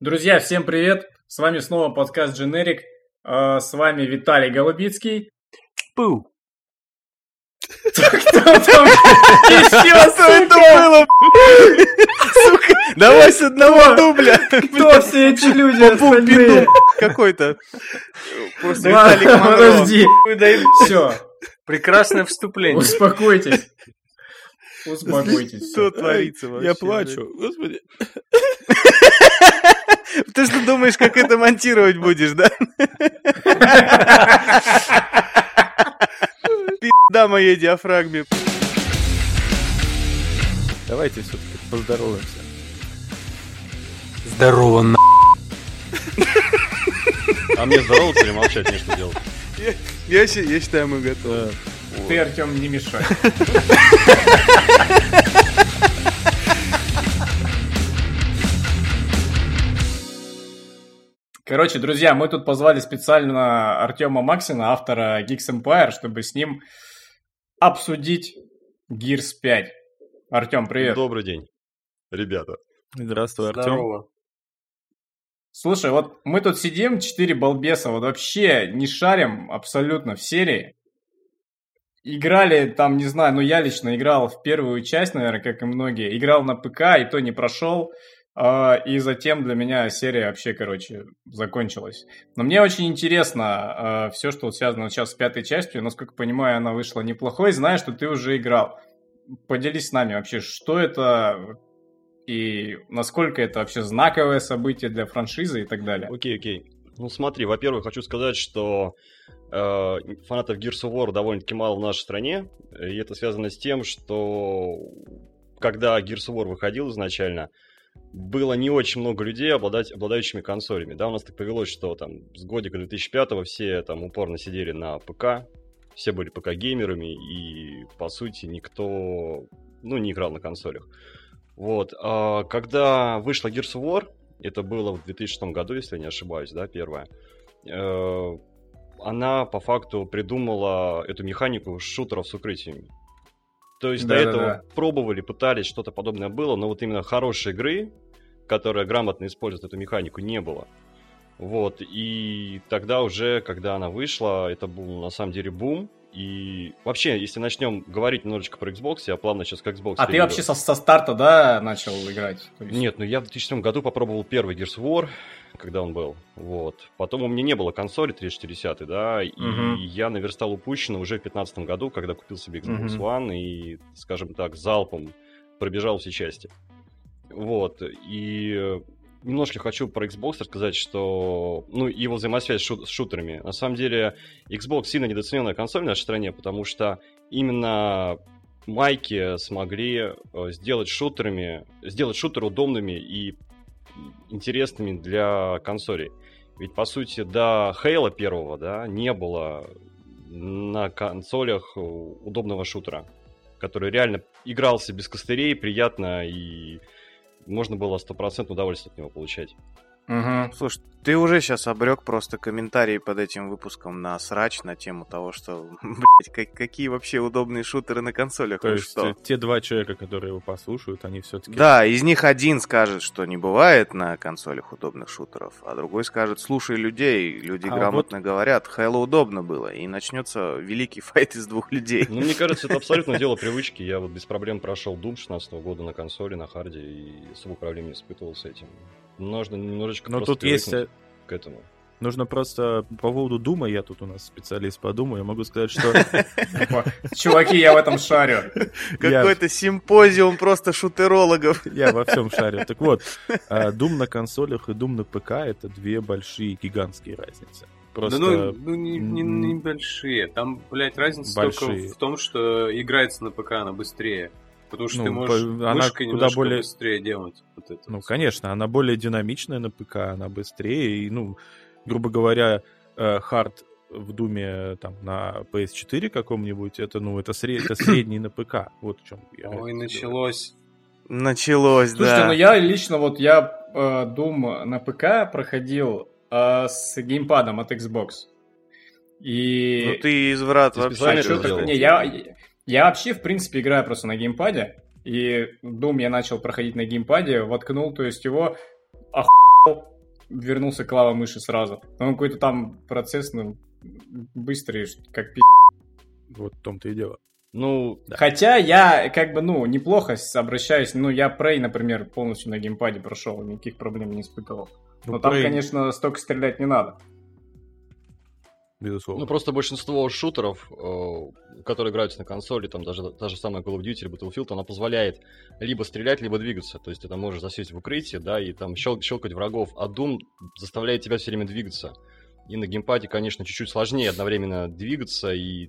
Друзья, всем привет! С вами снова подкаст Generic. Э, С вами Виталий Голубицкий. Пу. Кто там еще, Что это сука? было? Сука, давай с одного дубля. Кто все эти люди остальные? какой-то. Просто Виталик подожди. Все, Прекрасное вступление. успокойтесь. Успокойтесь. Что творится вообще? Я плачу, господи. Ты что думаешь, как это монтировать будешь, да? Пизда моей диафрагме. Давайте все-таки поздороваемся. Здорово, на... А мне здороваться или молчать, мне что делать? Я, щи- я считаю, мы готовы. Ты, Артем, не мешай. Короче, друзья, мы тут позвали специально Артема Максина, автора Geeks Empire, чтобы с ним обсудить Gears 5. Артем, привет. Добрый день, ребята. Здравствуй, Артем. Здорово. Слушай, вот мы тут сидим, четыре балбеса, вот вообще не шарим абсолютно в серии. Играли там, не знаю, ну я лично играл в первую часть, наверное, как и многие. Играл на ПК, и то не прошел. А, И затем для меня серия вообще, короче, закончилась. Но мне очень интересно все, что связано сейчас с пятой частью. Насколько понимаю, она вышла неплохой. Знаю, что ты уже играл. Поделись с нами вообще, что это и насколько это вообще знаковое событие для франшизы и так далее. Окей, окей. Ну смотри, во-первых, хочу сказать, что э, фанатов Gears of War довольно-таки мало в нашей стране, и это связано с тем, что когда Gears of War выходил изначально, было не очень много людей, обладать, обладающими консолями. Да, у нас так повелось, что там с годика 2005 все там упорно сидели на ПК, все были ПК-геймерами, и, по сути, никто, ну, не играл на консолях. Вот, а когда вышла Gears of War, это было в 2006 году, если я не ошибаюсь, да, первая, э, она по факту придумала эту механику шутеров с укрытиями. То есть до Да-да-да. этого пробовали, пытались, что-то подобное было, но вот именно хорошей игры, которая грамотно использует эту механику, не было. Вот, и тогда уже, когда она вышла, это был на самом деле бум. И вообще, если начнем говорить немножечко про Xbox, я плавно сейчас к Xbox А ты перейду. вообще со, со старта, да, начал играть? Есть- Нет, ну я в 2007 году попробовал первый Gears of War, когда он был, вот. Потом у меня не было консоли 3410, да, и Мгм. я наверстал упущено уже в 2015 году, когда купил себе Xbox Мгм. One и, скажем так, залпом пробежал все части. Вот, и немножко хочу про Xbox рассказать, что, ну, его взаимосвязь с, шу- с шутерами. На самом деле, Xbox сильно недооцененная консоль в нашей стране, потому что именно майки смогли э, сделать шутерами, сделать шутеры удобными и интересными для консолей. Ведь, по сути, до Хейла первого, да, не было на консолях удобного шутера, который реально игрался без костырей, приятно, и можно было стопроцентное удовольствие от него получать. Мгм. Слушай, ты уже сейчас обрек просто комментарии под этим выпуском на срач на тему того, что, блядь, как- какие вообще удобные шутеры на консолях, То есть что? те два человека, которые его послушают, они все-таки... Да, из них один скажет, что не бывает на консолях удобных шутеров, а другой скажет, слушай людей, люди А грамотно говорят, Хайло удобно было, и начнется великий файт из двух людей. Ну, мне кажется, это абсолютно дело привычки. Я вот без проблем прошел Doom 16 года на консоли, на харде, и особо проблем не испытывал с этим. Нужно немножечко Но тут есть... э, к этому. Нужно просто по поводу Дума, я тут у нас специалист по Думу, я могу сказать, что Чуваки, я в этом шарю. Какой-то симпозиум просто шутерологов. я во всем шарю. Так вот, а, Doom на консолях и Doom на ПК — это две большие гигантские разницы. Просто... Да ну, ну не, не- не большие. Там, блядь, разница большие. только в том, что играется на ПК она быстрее. Потому что Ну, ты можешь она мышкой куда более- быстрее делать. Вот это Ну, всё. конечно, она более динамичная на ПК, она быстрее, и, ну, грубо говоря, э, хард в Думе там на PS4 каком-нибудь, это, ну, это, сред- это средний на ПК. Вот в чем я. Ой, говорю. началось. Началось, Слушайте, да. ну я лично вот я э, Doom на ПК проходил э, с геймпадом от Xbox. И... Ну ты изврат вообще. специально А это чё сделал? так- Не, я, я вообще, в принципе, играю просто на геймпаде. И Doom я начал проходить на геймпаде, воткнул, то есть его охуенно вернулся к лава мыши сразу. Он какой-то там процесс, ну, быстрый, как пи***. Вот в том-то и дело. Ну, Да. Хотя я как бы, ну, неплохо обращаюсь. Ну, я Prey, например, полностью на геймпаде прошел, никаких проблем не испытывал. Ну, Но там, Prey, конечно, столько стрелять не надо. Безусловно. ну, просто большинство шутеров, э, которые играются на консоли, там даже та же самая Call of Duty или Battlefield, она позволяет либо стрелять, либо двигаться. То есть ты там можешь засесть в укрытии, да, и там щел- щелкать врагов, а Doom заставляет тебя все время двигаться. И на геймпаде, конечно, чуть-чуть сложнее одновременно двигаться и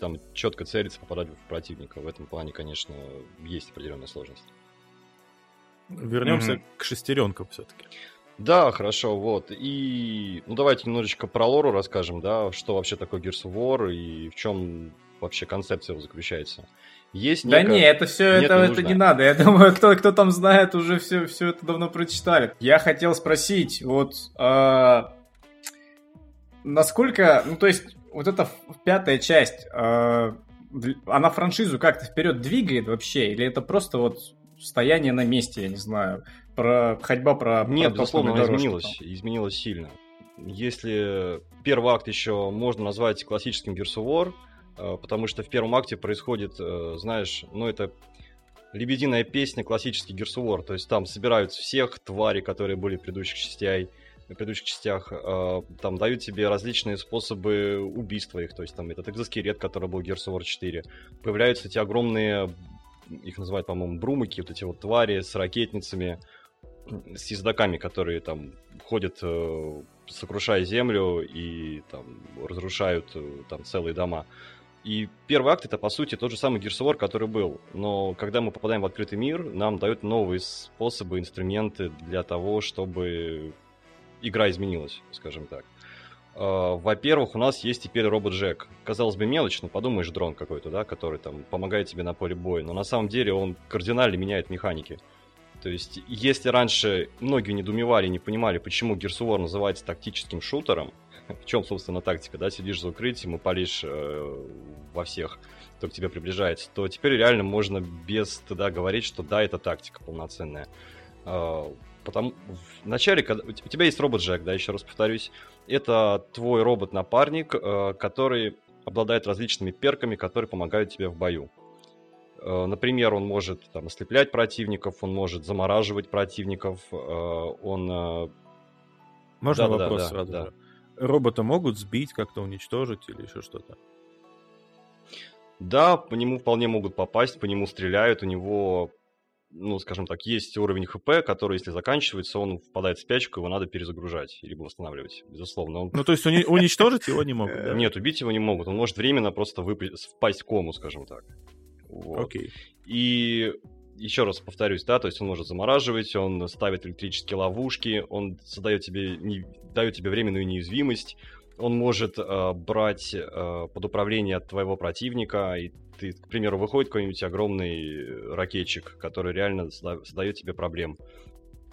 там четко целиться, попадать в противника. В этом плане, конечно, есть определенная сложность. Вернемся Мгм. к шестеренкам все-таки. Да, хорошо, вот. И, ну, давайте немножечко про лору расскажем, да, что вообще такое Gears of War и в чем вообще концепция его заключается. Есть Да некая- не, это все, Нет, это, не это не надо. Я думаю, кто, кто там знает, уже все, все это давно прочитали. Я хотел спросить, вот, а, насколько, ну то есть, вот эта пятая часть, дл- она франшизу как-то вперед двигает вообще, или это просто вот стояние на месте, я не знаю, про ходьба про Нет, про безусловно, она дорожки изменилась. там? Изменилась сильно. Если первый акт еще можно назвать классическим Gears of War, э, потому что в первом акте происходит, э, знаешь, ну это лебединая песня классический Gears of War, то есть там собираются всех тварей, которые были в предыдущих частях, в предыдущих частях, э, там дают тебе различные способы убийства их, то есть там этот экзоскелет, который был в Gears of War 4, появляются эти огромные, их называют, по-моему, брумыки, вот эти вот твари с ракетницами, с ездаками, которые там ходят, э, сокрушая землю и там разрушают э, там целые дома. И первый акт это по сути тот же самый Gears of War, который был. Но когда мы попадаем в открытый мир, нам дают новые способы, инструменты для того, чтобы игра изменилась, скажем так. Э, Во-первых, у нас есть теперь робот Джек. Казалось бы, мелочь, но подумаешь, дрон какой-то, да, который там помогает тебе на поле боя. Но на самом деле он кардинально меняет механики. То есть, если раньше многие недоумевали, не понимали, почему Gears of War называется тактическим шутером, в чем, собственно, тактика, да, сидишь за укрытием и палишь э, во всех, кто к тебе приближается, то теперь реально можно без стыда говорить, что да, это тактика полноценная. Э, потому в начале, когда у тебя есть робот Джек, да, еще раз повторюсь, это твой робот-напарник, э, который обладает различными перками, которые помогают тебе в бою. Э, Например, он может там, ослеплять противников, он может замораживать противников, э, он... э, Можно Да-да-да, вопрос да, сразу да. же? Робота могут сбить, как-то уничтожить или еще что-то? Да, по нему вполне могут попасть, по нему стреляют, у него, ну, скажем так, есть уровень ХП, который, если заканчивается, он впадает в спячку, его надо перезагружать, либо восстанавливать, безусловно. Он... Ну, то есть уни- уничтожить его не могут, да? Нет, убить его не могут, он может временно просто выпа- впасть в кому, скажем так. Вот. Окей. И еще раз повторюсь, да, то есть он может замораживать, он ставит электрические ловушки, он создает тебе, не, дает тебе временную неуязвимость, он может э, брать э, под управление от твоего противника, и ты, к примеру, выходит какой-нибудь огромный ракетчик, который реально созда- создает тебе проблем.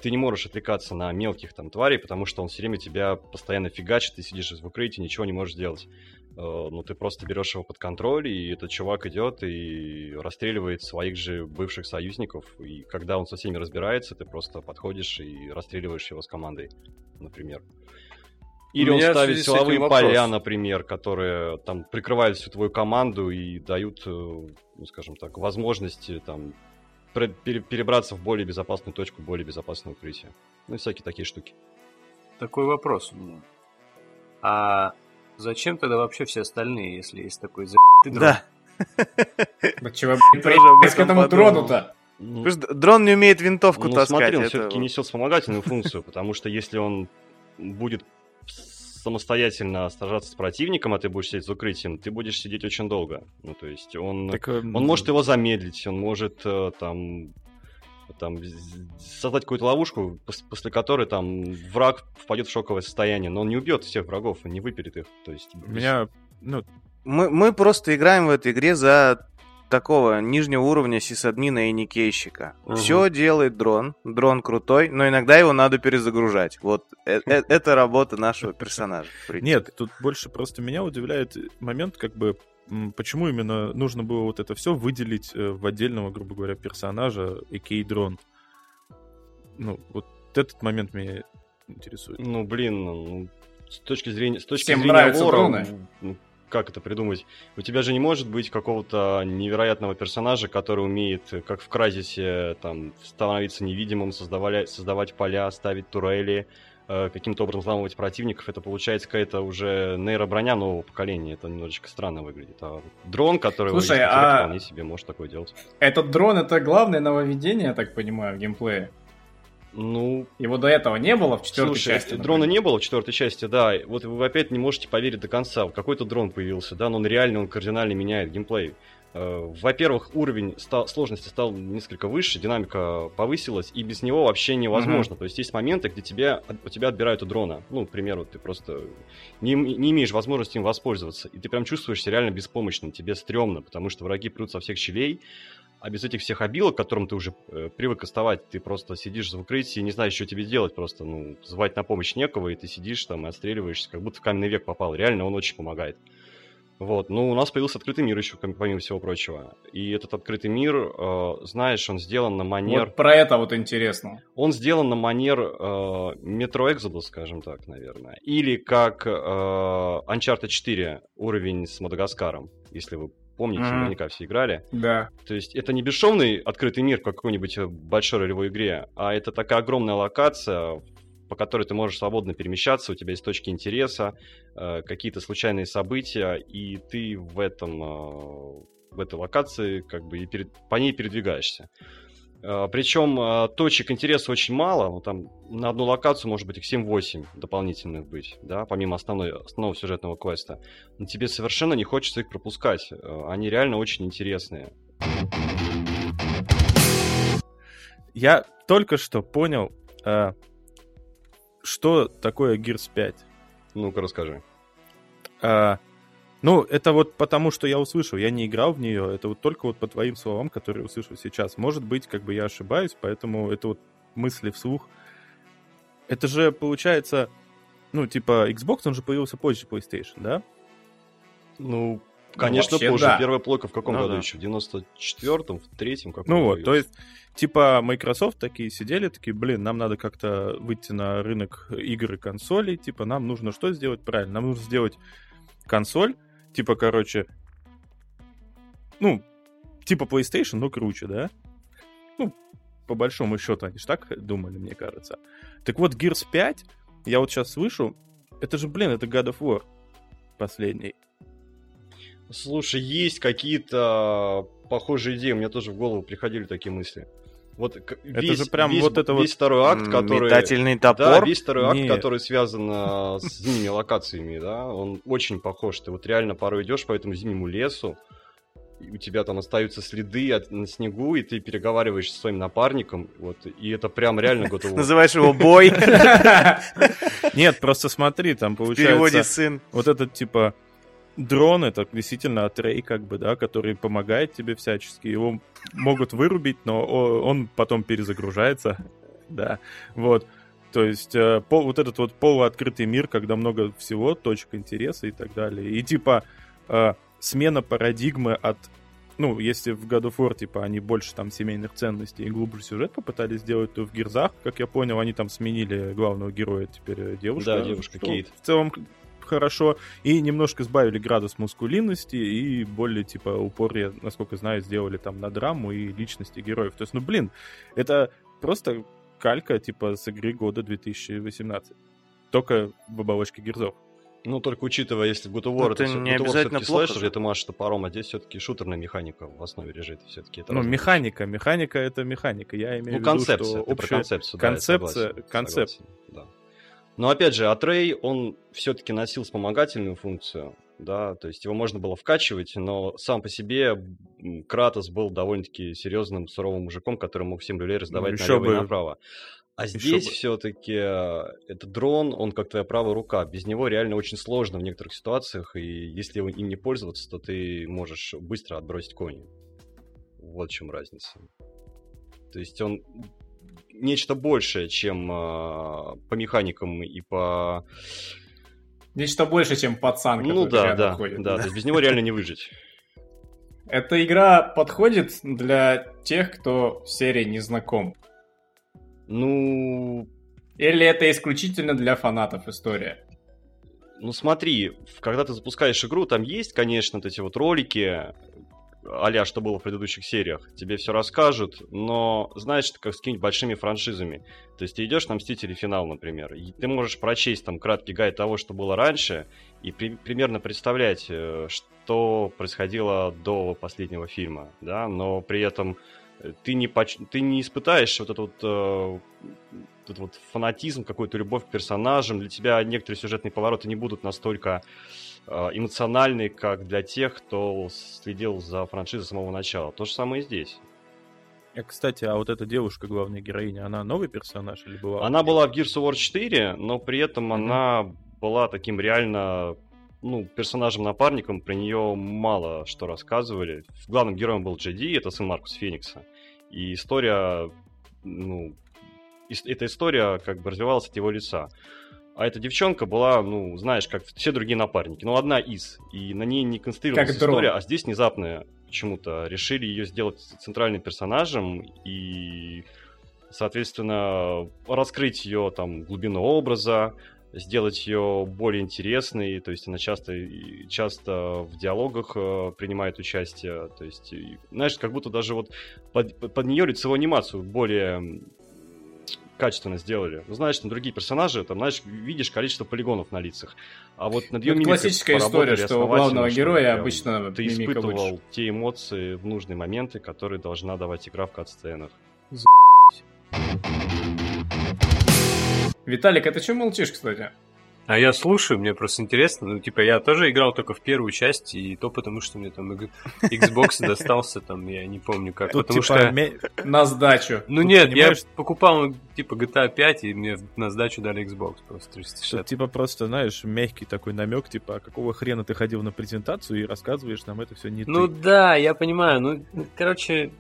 Ты не можешь отвлекаться на мелких там тварей, потому что он все время тебя постоянно фигачит, ты сидишь в укрытии, ничего не можешь сделать. Э, Ну, ты просто берешь его под контроль, и этот чувак идет и расстреливает своих же бывших союзников. И когда он со всеми разбирается, ты просто подходишь и расстреливаешь его с командой, например. Или он ставит силовые поля, например, которые там прикрывают всю твою команду и дают, э, ну, скажем так, возможности там пре- пере- перебраться в более безопасную точку, более безопасное укрытие. Ну и всякие такие штуки. Такой вопрос у меня. А зачем тогда вообще все остальные, если есть такой за***ый дрон? Да. Да чего, приехать к этом этому дрону-то? Ну, Потому что дрон не умеет винтовку Ну, таскать. смотри, он это все-таки несет вспомогательную функцию, потому что если он будет самостоятельно сражаться с противником, а ты будешь сидеть за укрытием, ты будешь сидеть очень долго. Ну, то есть он, Так, э, он может его замедлить, он может э, там там создать какую-то ловушку, пос- после которой там враг впадет в шоковое состояние, но он не убьет всех врагов, он не выперет их. То есть У меня, ну, Мы, мы просто играем в этой игре за такого нижнего уровня сисадмина и никейщика. Мгм. Все делает дрон. Дрон крутой, но иногда его надо перезагружать. Вот э- э- это работа нашего персонажа. Нет, тут больше просто меня удивляет момент, как бы, почему именно нужно было вот это все выделить э, в отдельного, грубо говоря, персонажа, а.к.а. дрон. Ну, вот этот момент меня интересует. Ну, блин, ну, с точки зрения, с точки Всем зрения нравятся лора, дроны. ну, как это придумать? У тебя же не может быть какого-то невероятного персонажа, который умеет, как в Кразисе, там, становиться невидимым, создавали- создавать поля, ставить турели, э, каким-то образом взламывать противников. Это получается какая-то уже нейроброня нового поколения. Это немножечко странно выглядит. А дрон, который Слушай, а- вполне себе может такое делать. Этот дрон это главное нововведение, я так понимаю, в геймплее. Ну, Его до этого не было в четвертой Слушай, части. дрона например. не было в четвертой части, да. Вот вы опять не можете поверить до конца. Какой-то дрон появился, да, но он реально, он кардинально меняет геймплей. Э, Во-первых, уровень стал, сложности стал несколько выше, динамика повысилась, и без него вообще невозможно. То есть есть моменты, где тебя, у тебя отбирают у дрона. Ну, к примеру, ты просто не, не имеешь возможности им воспользоваться, и ты прям чувствуешь себя реально беспомощным, тебе стрёмно, потому что враги прут со всех щелей, а без этих всех обилок, к которым ты уже э, привык оставать, ты просто сидишь в укрытии не знаешь, что тебе делать. Просто, ну, звать на помощь некого, и ты сидишь там и отстреливаешься, как будто в каменный век попал. Реально, он очень помогает. Вот, ну, у нас появился открытый мир еще, помимо всего прочего. И этот открытый мир, э, знаешь, он сделан на манер... Вот про это вот интересно. Он сделан на манер э, Metro Exodus, скажем так, наверное. Или как э, Uncharted 4 уровень с Мадагаскаром, если вы помните, Мгм. наверняка все играли. Да. То есть это не бесшовный открытый мир, в какой-нибудь э, большой ролевой игре, а это такая огромная локация, по которой ты можешь свободно перемещаться, у тебя есть точки интереса, э, какие-то случайные события, и ты в этом э, в этой локации как бы и перед- по ней передвигаешься. Причем э, точек интереса очень мало, ну, там на одну локацию может быть их 7-8 дополнительных быть, да, помимо основной, основного сюжетного квеста. Но тебе совершенно не хочется их пропускать. Они реально очень интересные. Я только что понял, что такое Gears 5. Ну-ка расскажи. А, ну, это вот потому, что я услышал. Я не играл в нее. Это вот только вот по твоим словам, которые услышал сейчас. Может быть, как бы я ошибаюсь, поэтому это вот мысли вслух. Это же получается, ну, типа, Xbox, он же появился позже PlayStation, да? Ну, конечно, вообще, позже. да. Первая плойка в каком Ну году да. еще? В 94-м, в 3-м? Каком Ну вот, то есть, типа, Microsoft такие сидели, такие, блин, нам надо как-то выйти на рынок игр и консолей, типа, нам нужно что сделать? Правильно, нам нужно сделать консоль, типа, короче, ну, типа PlayStation, но круче, да? Ну, по большому счету, они же так думали, мне кажется. Так вот, Gears 5, я вот сейчас слышу, это же, блин, это God of War последний. Слушай, есть какие-то похожие идеи. У меня тоже в голову приходили такие мысли. Вот Это весь, же прям весь- вот это вот- весь второй акт, который... Метательный Да, топор. весь второй акт, Не. который связан а, с зимними локациями, да, он очень похож. Ты вот реально порой идешь по этому зимнему лесу, у тебя там остаются следы от- на снегу, и ты переговариваешь со своим напарником, вот, и это прям реально готово. Называешь его бой. Нет, просто смотри, там В переводе получается... сын. вот этот типа дрон, это действительно Атрей, как бы, да, который помогает тебе всячески. Его могут вырубить, но он потом перезагружается. Да, вот. То есть э, пол, вот этот вот полуоткрытый мир, когда много всего, точек интереса и так далее. И типа э, смена парадигмы от ну, если в God of War, типа, они больше там семейных ценностей и глубже сюжет попытались сделать, то в Гирзах, как я понял, они там сменили главного героя, теперь э, девушка. Да, девушка, что Кейт. В целом хорошо. И немножко сбавили градус мускулинности и более, типа, упор, я, насколько знаю, сделали там на драму и личности героев. То есть, ну, блин, это просто калька, типа, с игры года 2018. Только в оболочке Гирзов. Ну, только учитывая, если в God of War это это, не God обязательно плохо слэшер, ты машешь топором, а здесь все-таки шутерная механика в основе лежит. Все-таки это Ну, механика, механика это механика. Я имею Ну, в виду, концепция, что ты про общая... концепцию, да, концепция- согласен, концепт. согласен, да. Но опять же, Атрей, он все-таки носил вспомогательную функцию, да, то есть его можно было вкачивать, но сам по себе Кратос был довольно-таки серьезным, суровым мужиком, который мог всем люлей раздавать Ну, налево и бы. направо. А здесь бы. все-таки этот дрон, он как твоя правая рука. Без него реально очень сложно в некоторых ситуациях, и если им не пользоваться, то ты можешь быстро отбросить кони. Вот в чем разница. То есть он нечто большее, чем а, по механикам и по... Нечто больше, чем пацан, ну который да, рядом да, ходит. да. То есть без него реально не выжить. Эта игра подходит для тех, кто в серии не знаком. Ну, Или это исключительно для фанатов история? Ну смотри, когда ты запускаешь игру, там есть, конечно, вот эти вот ролики, а что было в предыдущих сериях, тебе все расскажут, но знаешь, это как с какими-нибудь большими франшизами. То есть ты идешь на Мстители финал, например, и ты можешь прочесть там краткий гайд того, что было раньше, и при- примерно представлять, э, что происходило до последнего фильма, да, но при этом ты не, поч- ты не испытаешь вот этот вот, э, этот вот фанатизм, какую-то любовь к персонажам. Для тебя некоторые сюжетные повороты не будут настолько э, эмоциональны, как для тех, кто следил за франшизой с самого начала. То же самое и здесь. А, кстати, а вот эта девушка, главная героиня, она новый персонаж или была? Она была в Gears of War 4, но при этом mm-hmm. она была таким реально ну, персонажем-напарником, про нее мало что рассказывали. Главным героем был Джеди, это сын Маркуса Феникса. И история, ну, эта история как бы развивалась от его лица. А эта девчонка была, ну, знаешь, как все другие напарники. Ну, одна из. И на ней не конструировалась как история, дрон. а здесь внезапно почему-то решили ее сделать центральным персонажем и, соответственно, раскрыть ее там глубину образа, сделать ее более интересной, то есть она часто, часто в диалогах э, принимает участие, то есть, знаешь, как будто даже вот под, под нее лицевую анимацию более качественно сделали. Ну, знаешь, там другие персонажи, там, знаешь, видишь количество полигонов на лицах. А вот над ее Это классическая история, что у главного героя обычно ты испытывал лучше. те эмоции в нужные моменты, которые должна давать игра в кат-сценах. Виталик, это что молчишь, кстати? А я слушаю, мне просто интересно. Ну, типа, я тоже играл только в первую часть, и то потому, что мне там Xbox достался, там, я не помню как. Тут, потому типа, что... На сдачу. Ну Тут, нет, понимаешь... я покупал, типа, GTA 5, и мне на сдачу дали Xbox просто 360. Тут, типа, просто, знаешь, мягкий такой намек, типа, а какого хрена ты ходил на презентацию и рассказываешь нам это все не Ну ты. да, я понимаю. Ну, короче,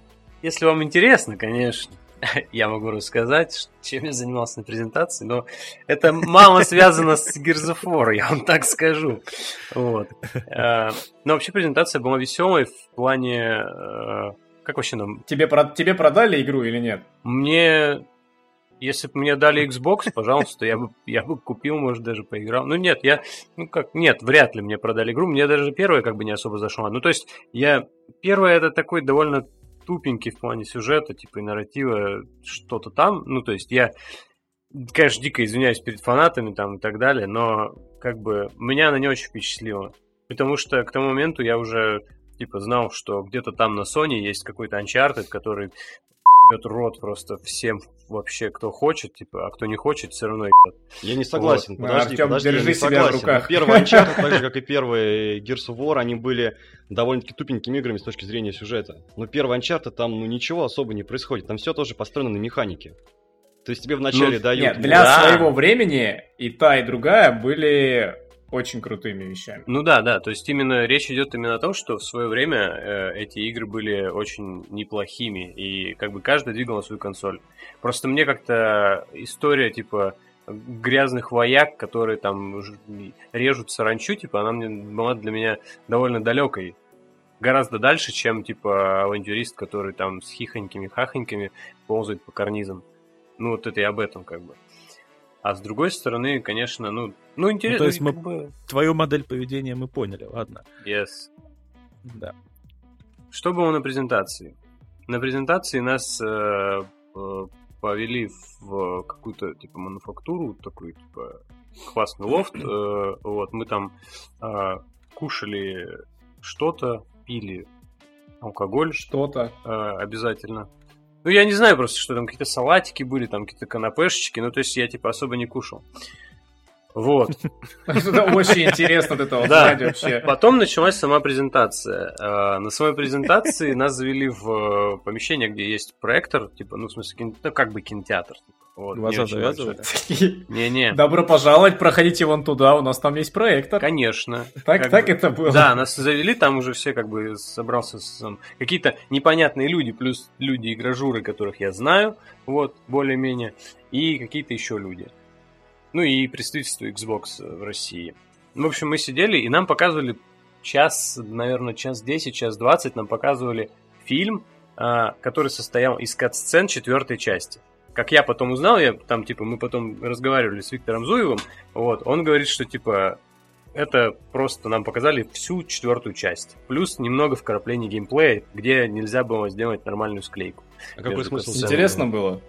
если вам интересно, конечно я могу рассказать, чем я занимался на презентации, но это мало связано с Gears of War, я вам так скажу. Вот. Э, но вообще презентация была веселой в плане... Э, как вообще нам... Тебе, тебе продали игру или нет? Мне... Если бы мне дали Xbox, пожалуйста, я бы, я бы купил, может, даже поиграл. Ну, нет, я... Ну, как... Нет, вряд ли мне продали игру. Мне даже первая как бы не особо зашла. Ну, то есть, я... Первая это такой довольно тупенький в плане сюжета, типа и нарратива, что-то там. Ну, то есть я, конечно, дико извиняюсь перед фанатами там и так далее, но как бы меня она не очень впечатлила. Потому что к тому моменту я уже типа знал, что где-то там на Sony есть какой-то Uncharted, который ебет рот просто всем вообще, кто хочет, типа, а кто не хочет, все равно ебет. Я не согласен. Вот. Подожди, Артем, подожди, держи я не себя согласен. в руках. Первый Uncharted, так же, как и первый Gears of War, они были довольно-таки тупенькими играми с точки зрения сюжета. Но первый Uncharted, там, ну, ничего особо не происходит. Там все тоже построено на механике. То есть тебе вначале ну, дают... Нет, для да. своего времени и та, и другая были очень крутыми вещами. Ну да, да, то есть именно речь идет именно о том, что в свое время э, эти игры были очень неплохими, и как бы каждый двигал на свою консоль. Просто мне как-то история типа грязных вояк, которые там режут саранчу, типа, она мне была для меня довольно далекой. Гораздо дальше, чем, типа, авантюрист, который там с хихонькими-хахоньками ползает по карнизам. Ну, вот это и об этом, как бы. А с другой стороны, конечно, ну, ну интересно. Ну, то есть мы бы... твою модель поведения мы поняли, ладно. Yes. Да. Что было на презентации? На презентации нас э, э, повели в какую-то типа мануфактуру, такой типа классный лофт. Э, вот мы там э, кушали что-то, пили алкоголь. Что-то. Э, обязательно. Ну, я не знаю просто, что там какие-то салатики были, там какие-то канапешечки, ну, то есть я, типа, особо не кушал. Вот. Очень интересно вот это вообще. Потом началась сама презентация. А, на самой презентации нас завели в помещение, где есть проектор, типа, ну, в смысле, ну, как бы кинотеатр. Вот, Глаза завязывали? Не-не. Добро пожаловать, проходите вон туда, у нас там есть проектор. Конечно. Так, так бы... это было. Да, нас завели, там уже все как бы собрался какие-то непонятные люди, плюс люди-игражуры, которых я знаю, вот, более-менее, и какие-то еще люди. Ну и представительство Xbox в России. В общем, мы сидели, и нам показывали час, наверное, час 10, час 20, нам показывали фильм, а, который состоял из кат-сцен четвертой части как я потом узнал, я там, типа, мы потом разговаривали с Виктором Зуевым, вот, он говорит, что, типа, это просто нам показали всю четвертую часть. Плюс немного вкраплений геймплея, где нельзя было сделать нормальную склейку. А какой смысл? Интересно было.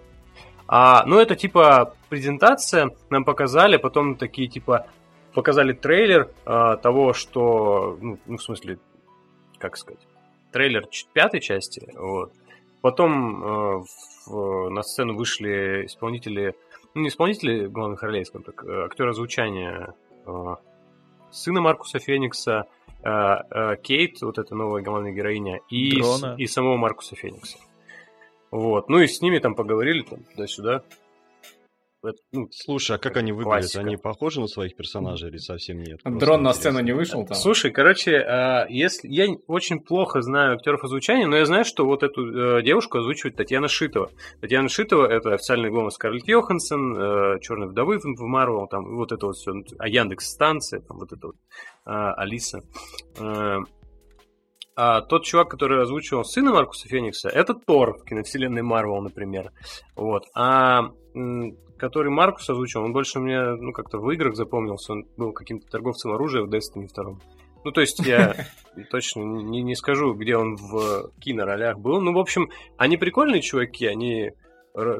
А, ну, это типа презентация, нам показали, потом такие типа показали трейлер а, того, что, ну, ну, в смысле, как сказать, трейлер пятой части, вот. Потом э, в- на сцену вышли исполнители, ну, не исполнители главных ролей, скажем так, э, актеры звучания э, сына Маркуса Феникса, э, э, Кейт, вот эта новая главная героиня, и, Дрона. и самого Маркуса Феникса. Вот. Ну и с ними там поговорили там туда-сюда. Это, ну, Слушай, а как они выглядят? Классика. Они похожи на своих персонажей или совсем нет? Просто Дрон на интересно. сцену не вышел там? Слушай, короче, а, если я очень плохо знаю актеров озвучания, но я знаю, что вот эту э, девушку озвучивает Татьяна Шитова. Татьяна Шитова это официальный голос Скарлетт Йоханссон, Черной вдовы в Марвел, там вот это вот все, а Яндекс станция, там вот это вот а, Алиса. А тот чувак, который озвучивал сына Маркуса Феникса, это Тор в киновселенной Марвел, например. Вот. А который Маркус озвучил, он больше мне, ну, как-то в играх запомнился. Он был каким-то торговцем оружия в Destiny 2. Ну, то есть я точно не, не скажу, где он в киноролях был. Ну, в общем, они прикольные чуваки, они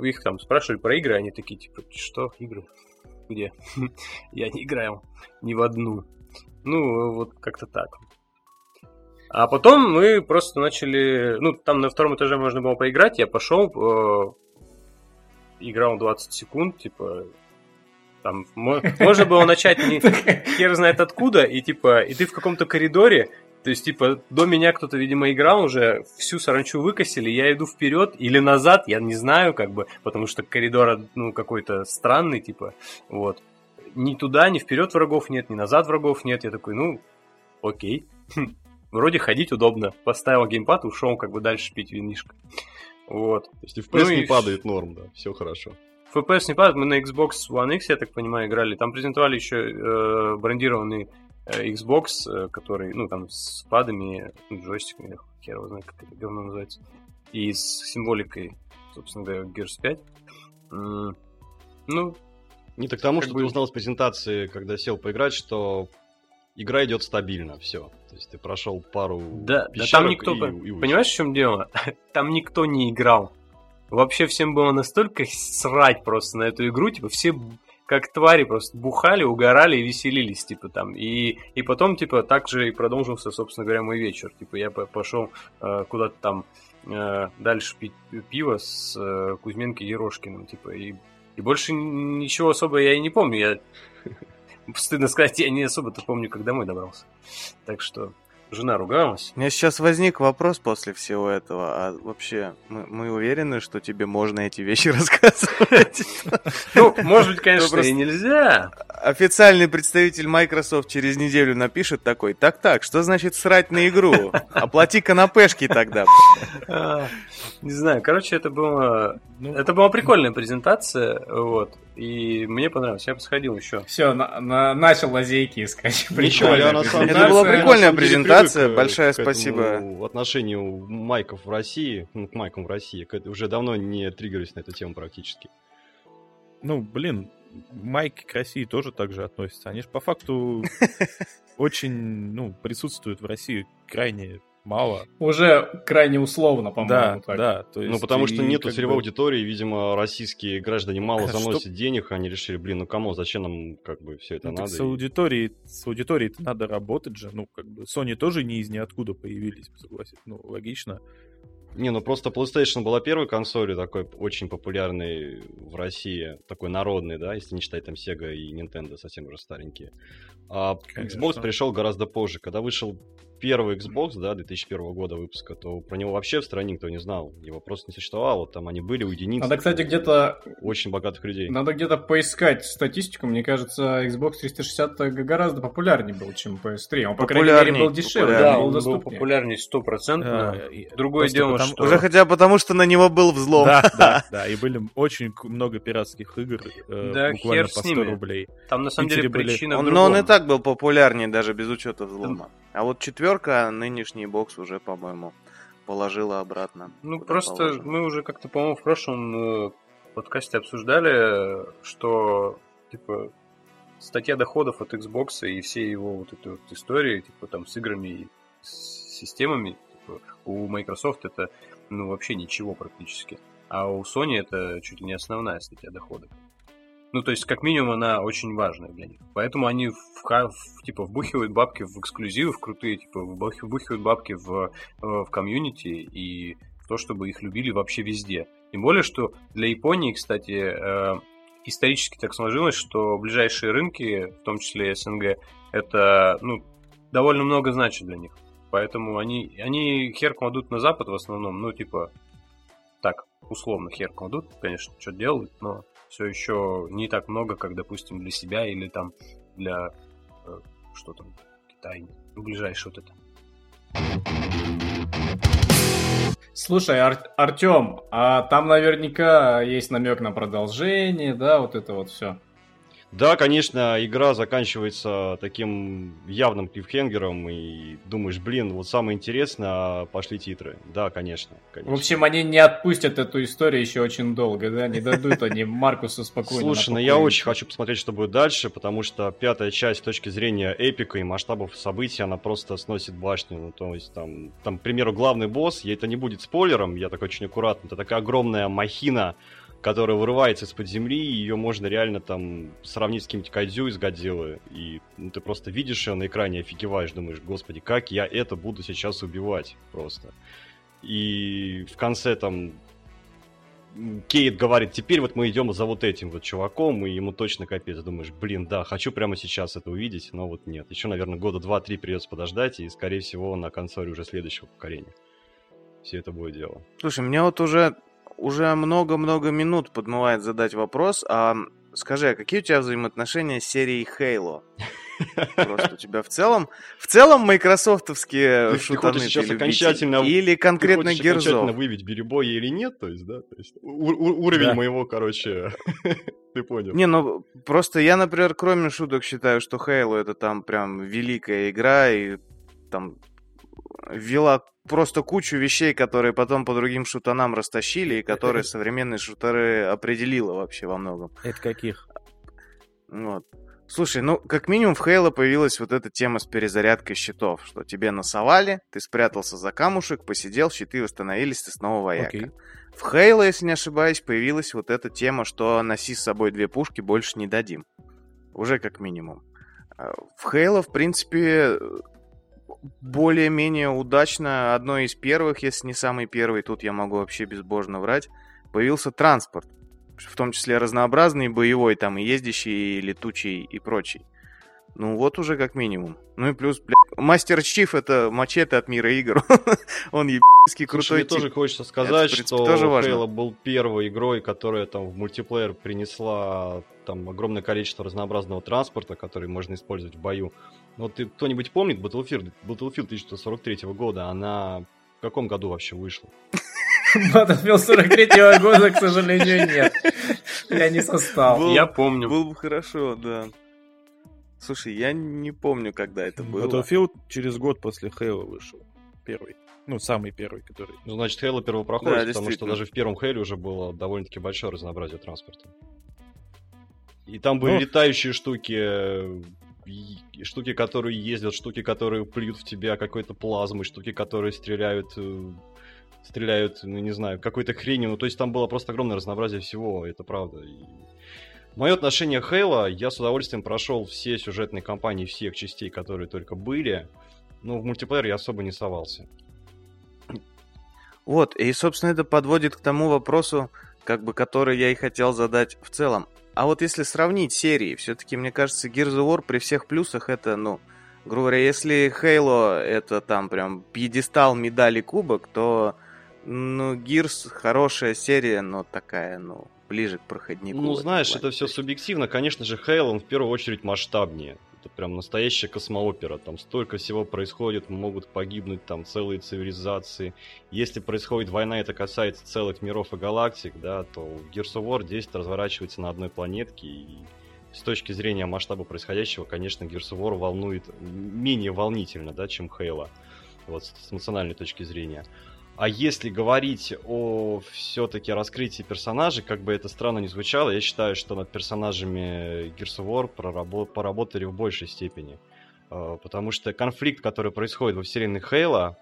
их там спрашивали про игры, они такие, типа, что, игры? Где? Я не играл ни в одну. Ну, вот как-то так. А потом мы просто начали... Ну, там на втором этаже можно было поиграть, я пошел, э, играл 20 секунд, типа... Там мо- можно было начать не хер знает откуда, и типа, и ты в каком-то коридоре, то есть, типа, до меня кто-то, видимо, играл уже, всю саранчу выкосили, я иду вперед или назад, я не знаю, как бы, потому что коридор, ну, какой-то странный, типа, вот. Ни туда, ни вперед врагов нет, ни назад врагов нет. Я такой, ну, окей. Вроде ходить удобно. Поставил геймпад, ушел как бы дальше пить винишко. Вот. То есть FPS Ну не и падает норм, да, все хорошо. FPS не падает, мы на Xbox One X, я так понимаю, играли. Там презентовали еще э, брендированный э, Xbox, э, который, ну, там, с падами, джойстиками, хер его знает, как это говно называется. И с символикой, собственно говоря, Gears 5. М, Ну, Не так тому, что бы- ты узнал с презентации, когда сел поиграть, что игра идет стабильно, все. То есть ты прошел пару Да, да там никто... и, и. Понимаешь, в чем дело? Там никто не играл. Вообще всем было настолько срать просто на эту игру, типа все как твари просто бухали, угорали и веселились, типа там. И, и потом, типа, так же и продолжился, собственно говоря, мой вечер. Типа я по- пошел э, куда-то там э, дальше пить пиво с э, Кузьменко Ерошкиным, типа, и, и больше ничего особо я и не помню. Я, стыдно сказать, я не особо-то помню, как домой добрался. Так что жена ругалась. У меня сейчас возник вопрос после всего этого. А вообще, мы, мы уверены, что тебе можно эти вещи рассказывать? Ну, может быть, конечно, просто- и нельзя. Официальный представитель Microsoft через неделю напишет такой, так-так, что значит срать на игру? Оплати канапешки тогда. А, Не знаю, короче, это было... Ну, Это была прикольная презентация, вот, и мне понравилось, я бы сходил еще. Все, начал лазейки искать. Ничего, я на самом Это деле... была на прикольная презентация, привык, большое к этому спасибо. отношению майков в России, ну, к майкам в России, уже давно не триггерюсь на эту тему практически. ну, блин, майки к России тоже так же относятся. Они же по факту очень, ну, присутствуют в России крайне мало. Уже крайне условно, Да, по-моему. так. да. То есть Ну, потому что нету целевой бы- аудитории, видимо, российские граждане мало А что- заносят денег, они решили, блин, ну кому, зачем нам как бы все это Ну, так надо? с аудиторией, с аудиторией надо работать же. Ну, как бы Sony тоже не из ниоткуда появились, согласен. Ну, логично. Не, ну просто PlayStation была первой консолью такой очень популярной в России, такой народный, да, если не считать там Sega и Nintendo, совсем уже старенькие. А Конечно. Xbox пришел гораздо позже. Когда вышел первый Xbox, да, 2001 года выпуска, то про него вообще в стране никто не знал. Его просто не существовало, там они были у единиц. Надо, кстати, где-то Очень богатых людей. Надо где-то поискать статистику. Мне кажется, Xbox 360 гораздо популярнее был, чем PS3. Он, по крайней мере, был дешевле. Да, был он был доступнее. популярнее стопроцентно. А, и Другое просто дело, потому- что- Уже хотя бы потому, что на него был взлом. Да, да, да. И были очень много пиратских игр, э, Да буквально хер по с 100 ними. рублей. Там на самом деле причина в но он и так был популярнее даже без учета взлома. А вот четверка, нынешний бокс уже, по-моему, положила обратно. Ну, просто положено. мы уже как-то, по-моему, в прошлом э, подкасте обсуждали, что типа статья доходов от Xbox и все его вот этой вот истории, типа там с играми и с системами, типа, у Microsoft это ну вообще ничего практически. А у Sony это чуть ли не основная статья доходов. Ну, то есть, как минимум, она очень важная для них. Поэтому они в, в, типа вбухивают бабки в эксклюзивы, в крутые, типа, вбухивают бабки в, э, в комьюнити и в то, чтобы их любили вообще везде. Тем более, что для Японии, кстати, э, исторически так сложилось, что ближайшие рынки, в том числе СНГ, это, ну, довольно много значит для них. Поэтому они, они хер кладут на Запад в основном, ну, типа, так, условно хер кладут, конечно, что делают, но все еще не так много, как, допустим, для себя или там для э, что там, Китай, ну, ближайшее вот это. Слушай, Ар- Артем, а там наверняка есть намек на продолжение, да, вот это вот все. Да, конечно, игра заканчивается таким явным клиффхенгером, и думаешь, блин, вот самое интересное, а пошли титры. Да, конечно, конечно. В общем, они не отпустят эту историю еще очень долго, да? Не дадут они Маркусу спокойно. Слушай, ну я очень хочу посмотреть, что будет дальше, потому что пятая часть с точки зрения эпика и масштабов событий, она просто сносит башню. Ну, то есть там, там, к примеру, главный босс, я это не будет спойлером, я так очень аккуратно, это такая огромная махина, которая вырывается из-под земли, и ее можно реально там сравнить с каким-нибудь Кайдзю из Годзиллы. И ну, ты просто видишь ее на экране, офигеваешь, думаешь, господи, как я это буду сейчас убивать просто. И в конце там Кейт говорит, теперь вот мы идем за вот этим вот чуваком, и ему точно капец. Думаешь, блин, да, хочу прямо сейчас это увидеть, но вот нет. Еще, наверное, года два-три придется подождать, и, скорее всего, на консоли уже следующего поколения все это будет дело. Слушай, мне вот уже уже много-много минут подмывает задать вопрос, а скажи, а какие у тебя взаимоотношения с серией Halo? Просто у тебя в целом, в целом майкрософтовские ты, шутаны ты сейчас окончательно, или конкретно ты Герзов? окончательно выявить Беребоя или нет, то есть, да, то есть у, у, уровень да. моего, короче, ты понял. Не, ну просто я, например, кроме шуток считаю, что Halo это там прям великая игра и там ввела просто кучу вещей, которые потом по другим шутанам растащили, и которые современные шутеры определило вообще во многом. Это каких? Вот. Слушай, ну, как минимум в Хейла появилась вот эта тема с перезарядкой щитов, что тебе насовали, ты спрятался за камушек, посидел, щиты восстановились, ты снова вояка. Okay. В Хейла, если не ошибаюсь, появилась вот эта тема, что носи с собой две пушки, больше не дадим. Уже как минимум. А в Хейла, в принципе, более-менее удачно, одной из первых, если не самый первый, тут я могу вообще безбожно врать, появился транспорт. В том числе разнообразный, боевой, там и ездящий, и летучий, и прочий. Ну вот уже как минимум. Ну и плюс, бля, Мастер Чиф это мачете от мира игр. Он ебически крутой Слушай, мне тип. тоже хочется сказать, это, принципе, что тоже Halo был первой игрой, которая там в мультиплеер принесла там огромное количество разнообразного транспорта, который можно использовать в бою. Ну, вот кто-нибудь помнит Battlefield, Battlefield 1943 года? Она в каком году вообще вышла? Battlefield 43 года, к сожалению, нет. Я не состал. Я помню. Было бы хорошо, да. Слушай, я не помню, когда это было. Battlefield через год после Halo вышел. Первый. Ну, самый первый, который... Ну, значит, Halo первопроходец, да, потому что даже в первом Halo уже было довольно-таки большое разнообразие транспорта. И там были ну... летающие штуки, штуки, которые ездят, штуки, которые плюют в тебя какой-то плазмой, штуки, которые стреляют э, стреляют, ну, не знаю, какой-то хренью. Ну, то есть там было просто огромное разнообразие всего, это правда. И... Мое отношение Halo, я с удовольствием прошел все сюжетные кампании всех частей, которые только были. Но в мультиплеер я особо не совался. Вот, и, собственно, это подводит к тому вопросу, как бы, который я и хотел задать в целом. А вот если сравнить серии, все-таки, мне кажется, Gears of War при всех плюсах это, ну, грубо говоря, если Halo это там прям пьедестал, медали, кубок, то, ну, Gears хорошая серия, но такая, ну, ближе к проходнику. Ну, знаешь, это все субъективно. Конечно же, Halo, он в первую очередь масштабнее. Это прям настоящая космоопера. Там столько всего происходит, могут погибнуть там целые цивилизации. Если происходит война, это касается целых миров и галактик, да, то Gears of War 10 разворачивается на одной планетке. И с точки зрения масштаба происходящего, конечно, Gears of War волнует менее волнительно, да, чем Halo. Вот с эмоциональной точки зрения. А если говорить о все-таки раскрытии персонажей, как бы это странно ни звучало, я считаю, что над персонажами Gears of War поработали в большей степени. Э, потому что конфликт, который происходит во вселенной Хейла,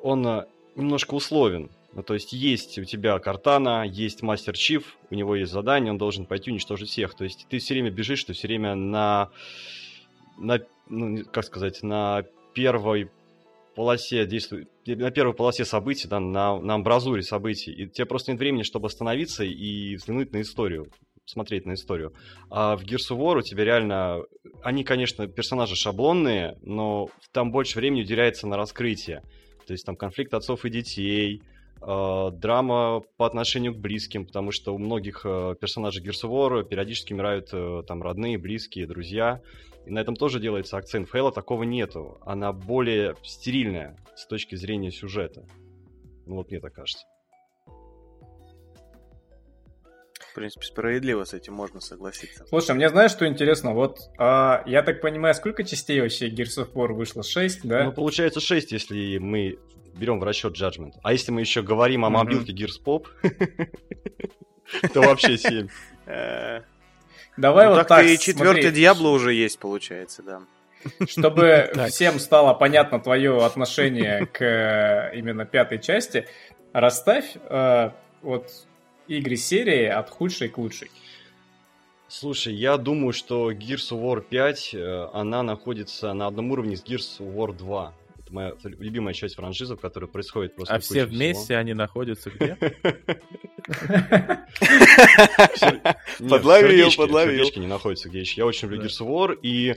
он э, немножко условен. Ну, то есть есть у тебя Картана, есть Мастер Чиф, у него есть задание, он должен пойти уничтожить всех. То есть ты все время бежишь, ты все время на, на ну, как сказать, на первой полосе действует, на первой полосе событий, да, на, на амбразуре событий, и тебе просто нет времени, чтобы остановиться и взглянуть на историю, смотреть на историю. А в Gears of War у тебя реально... Они, конечно, персонажи шаблонные, но там больше времени уделяется на раскрытие. То есть там конфликт отцов и детей, э, драма по отношению к близким, потому что у многих э, персонажей Gears of War периодически умирают э, там родные, близкие, друзья. И на этом тоже делается акцент. В Halo такого нету. Она более стерильная с точки зрения сюжета. Ну вот мне так кажется. В принципе, справедливо с этим можно согласиться. Слушай, мне знаешь, что интересно? Вот, а, я так понимаю, сколько частей вообще Gears of War вышло? 6, да? Ну, получается 6, если мы берем в расчет Judgment. А если мы еще говорим о мобилке Gears Pop, то вообще 7. Давай ну, вот так так. и четвертый смотри, Диабло уже есть, получается, да. Чтобы всем стало понятно твое отношение к э, именно пятой части, расставь э, вот игры серии от худшей к лучшей. Слушай, я думаю, что Gears of War 5, э, она находится на одном уровне с Gears of War 2. Это моя любимая часть франшизы, в которой происходит просто А все вместе они находятся где? всего. Подловил, подловил. сердечки не находятся где еще. Я очень люблю. Gears of War, и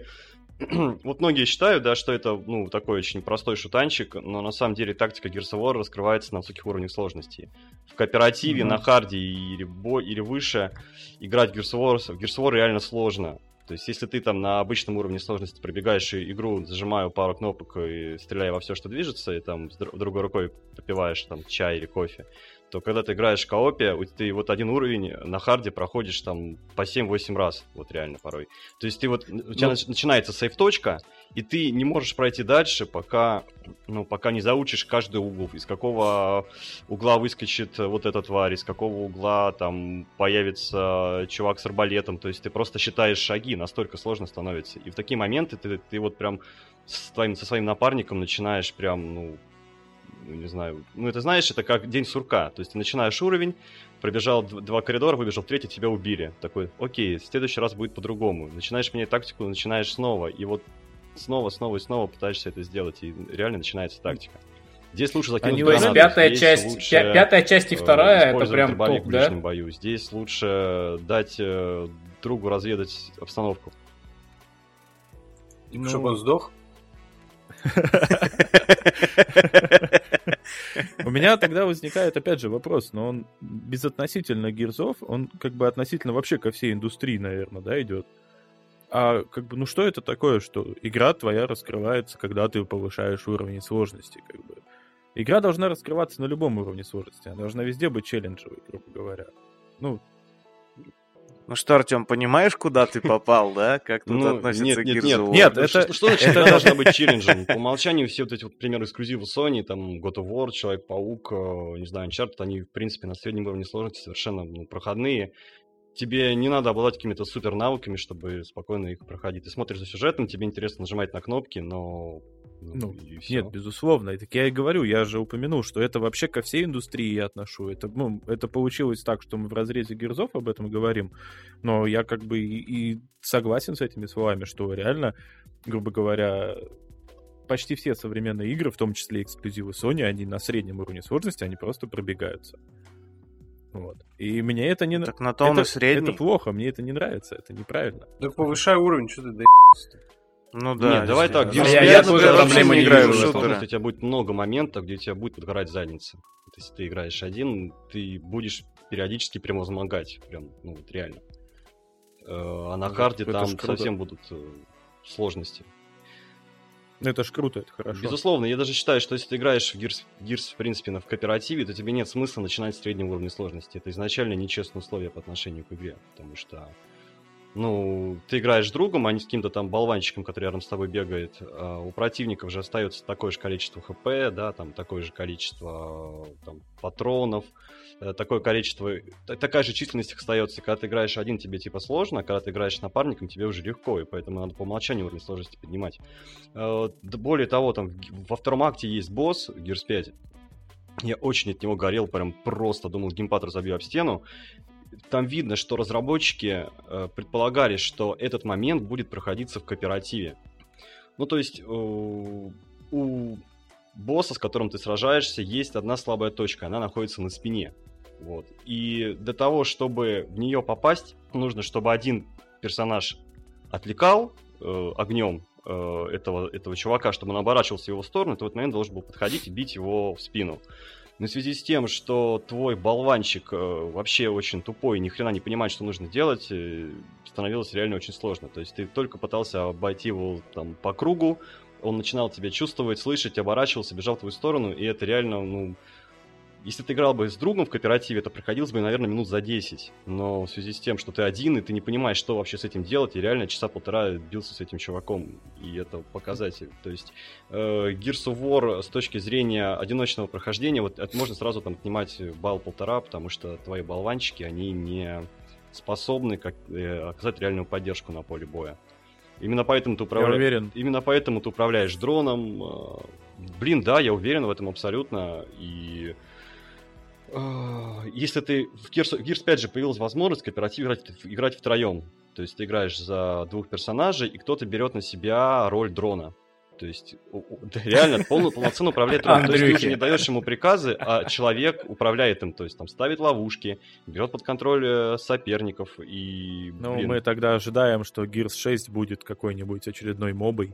вот многие считают, да, что это, ну, такой очень простой шутанчик, но на самом деле тактика Gears of War раскрывается на высоких уровнях сложности. В кооперативе, на харде или, бо- или выше играть в Gears of War, в Gears of War реально сложно. То есть, если ты там на обычном уровне сложности пробегаешь игру, зажимая пару кнопок и стреляя во все, что движется, и там с др- другой рукой попиваешь там чай или кофе, то когда ты играешь в коопе, ты вот один уровень на харде проходишь там по 7-8 раз, вот реально порой. То есть ты вот, у тебя Ну- нач- начинается сейв-точка, и ты не можешь пройти дальше, пока, ну, пока не заучишь каждый угол, из какого угла выскочит вот эта тварь, из какого угла там появится чувак с арбалетом, то есть ты просто считаешь шаги, настолько сложно становится. И в такие моменты ты, ты вот прям с твоим, со своим напарником начинаешь прям, ну, ну, не знаю, ну, это знаешь, это как день сурка, то есть ты начинаешь уровень, пробежал два коридора, выбежал в третий, тебя убили. Такой, окей, в следующий раз будет по-другому. Начинаешь менять тактику, начинаешь снова, и вот снова, снова и снова пытаешься это сделать, и реально начинается тактика. Здесь лучше закинуть Они гранаты, пятая здесь часть, лучше, пя- пятая часть и э, вторая это прям топ, в да? бою. Здесь лучше дать э, другу разведать обстановку. Ну, Чтобы он сдох. Меня тогда возникает, опять же, вопрос, но он безотносительно гирзов, он как бы относительно вообще ко всей индустрии, наверное, да, идет. А как бы, ну что это такое, что игра твоя раскрывается, когда ты повышаешь уровень сложности, как бы. Игра должна раскрываться на любом уровне сложности, она должна везде быть челленджевой, грубо говоря. Ну, Ну что, Артем, понимаешь, куда ты попал, да? Как тут Ну, относится нет, нет, Gears нет. of War? Нет, это- что, что значит это даже- быть челленджем? По умолчанию все вот эти вот примеры эксклюзивы Sony, там God of War, Человек-паук, э, не знаю, Uncharted, они, в принципе, на среднем уровне сложности совершенно ну, проходные. Тебе не надо обладать какими-то супер навыками, чтобы спокойно их проходить. Ты смотришь за сюжетом, тебе интересно нажимать на кнопки, но... Ну, и всё. Нет, безусловно. И так я и говорю, я же упомянул, что это вообще ко всей индустрии я отношу. Это, ну, это получилось так, что мы в разрезе гирзов об этом говорим, но я как бы и, и согласен с этими словами, что реально, грубо говоря, почти все современные игры, в том числе эксклюзивы Sony, они на среднем уровне сложности, они просто пробегаются. Вот. И мне это не... на- Так на то это, и средний. это плохо, мне это не нравится, это неправильно. Да повышай уровень, что ты да Ну да. Нет, давай так, действительно. я- я 5, тоже проблемы не играю в сложности, У тебя будет много моментов, где у тебя будет подгорать задница. Вот Если ты играешь один, ты будешь периодически превозмогать. Прям, ну вот реально. Э, А на карте это там совсем будут э, сложности. Ну, это ж круто, это хорошо. Безусловно, я даже считаю, что если ты играешь в Gears, Gears, в принципе, на- в кооперативе, то тебе нет смысла начинать с среднего уровня сложности. Это изначально нечестные условия по отношению к игре, потому что ну, ты играешь с другом, а не с каким-то там болванчиком, который рядом с тобой бегает. А у противников же остается такое же количество хп, да, там такое же количество там, патронов, э, такое количество, такая же численность их остается. Когда ты играешь один, тебе типа сложно, а когда ты играешь с напарником, тебе уже легко, и поэтому надо по умолчанию уровень сложности поднимать. Э, более того, там во втором акте есть босс, Gears 5, я очень от него горел, прям просто думал, геймпад разобью об стену там видно, что разработчики э, предполагали, что этот момент будет проходиться в кооперативе. Ну, то есть э, у босса, с которым ты сражаешься, есть одна слабая точка, она находится на спине. Вот. И для того, чтобы в нее попасть, нужно, чтобы один персонаж отвлекал э, огнем э, этого, этого чувака, чтобы он оборачивался в его сторону, ты в этот момент должен был подходить и бить его в спину. Но в связи с тем, что твой болванчик э, вообще очень тупой, ни хрена не понимает, что нужно делать, э, становилось реально очень сложно. То есть ты только пытался обойти его там по кругу, он начинал тебя чувствовать, слышать, оборачивался, бежал в твою сторону, и это реально, ну, если ты играл бы с другом в кооперативе, это проходилось бы, наверное, минут за 10. Но в связи с тем, что ты один, и ты не понимаешь, что вообще с этим делать, и реально часа полтора бился с этим чуваком. И это показатель. То есть э, Gears of War с точки зрения одиночного прохождения, вот это можно сразу там отнимать балл полтора, потому что твои болванчики, они не способны как, э, оказать реальную поддержку на поле боя. Именно поэтому ты управляешь. уверен. Именно поэтому ты управляешь дроном. Э, блин, да, я уверен в этом абсолютно. И если ты в Gears, в Gears 5 же появилась возможность кооператив играть, играть втроем. То есть ты играешь за двух персонажей, и кто-то берет на себя роль дрона. То есть реально полно, полноценно управляет дроном. То есть ты уже не даешь ему приказы, а человек управляет им. То есть там ставит ловушки, берет под контроль э, соперников и... Ну, мы тогда ожидаем, что Gears 6 будет какой-нибудь очередной мобой.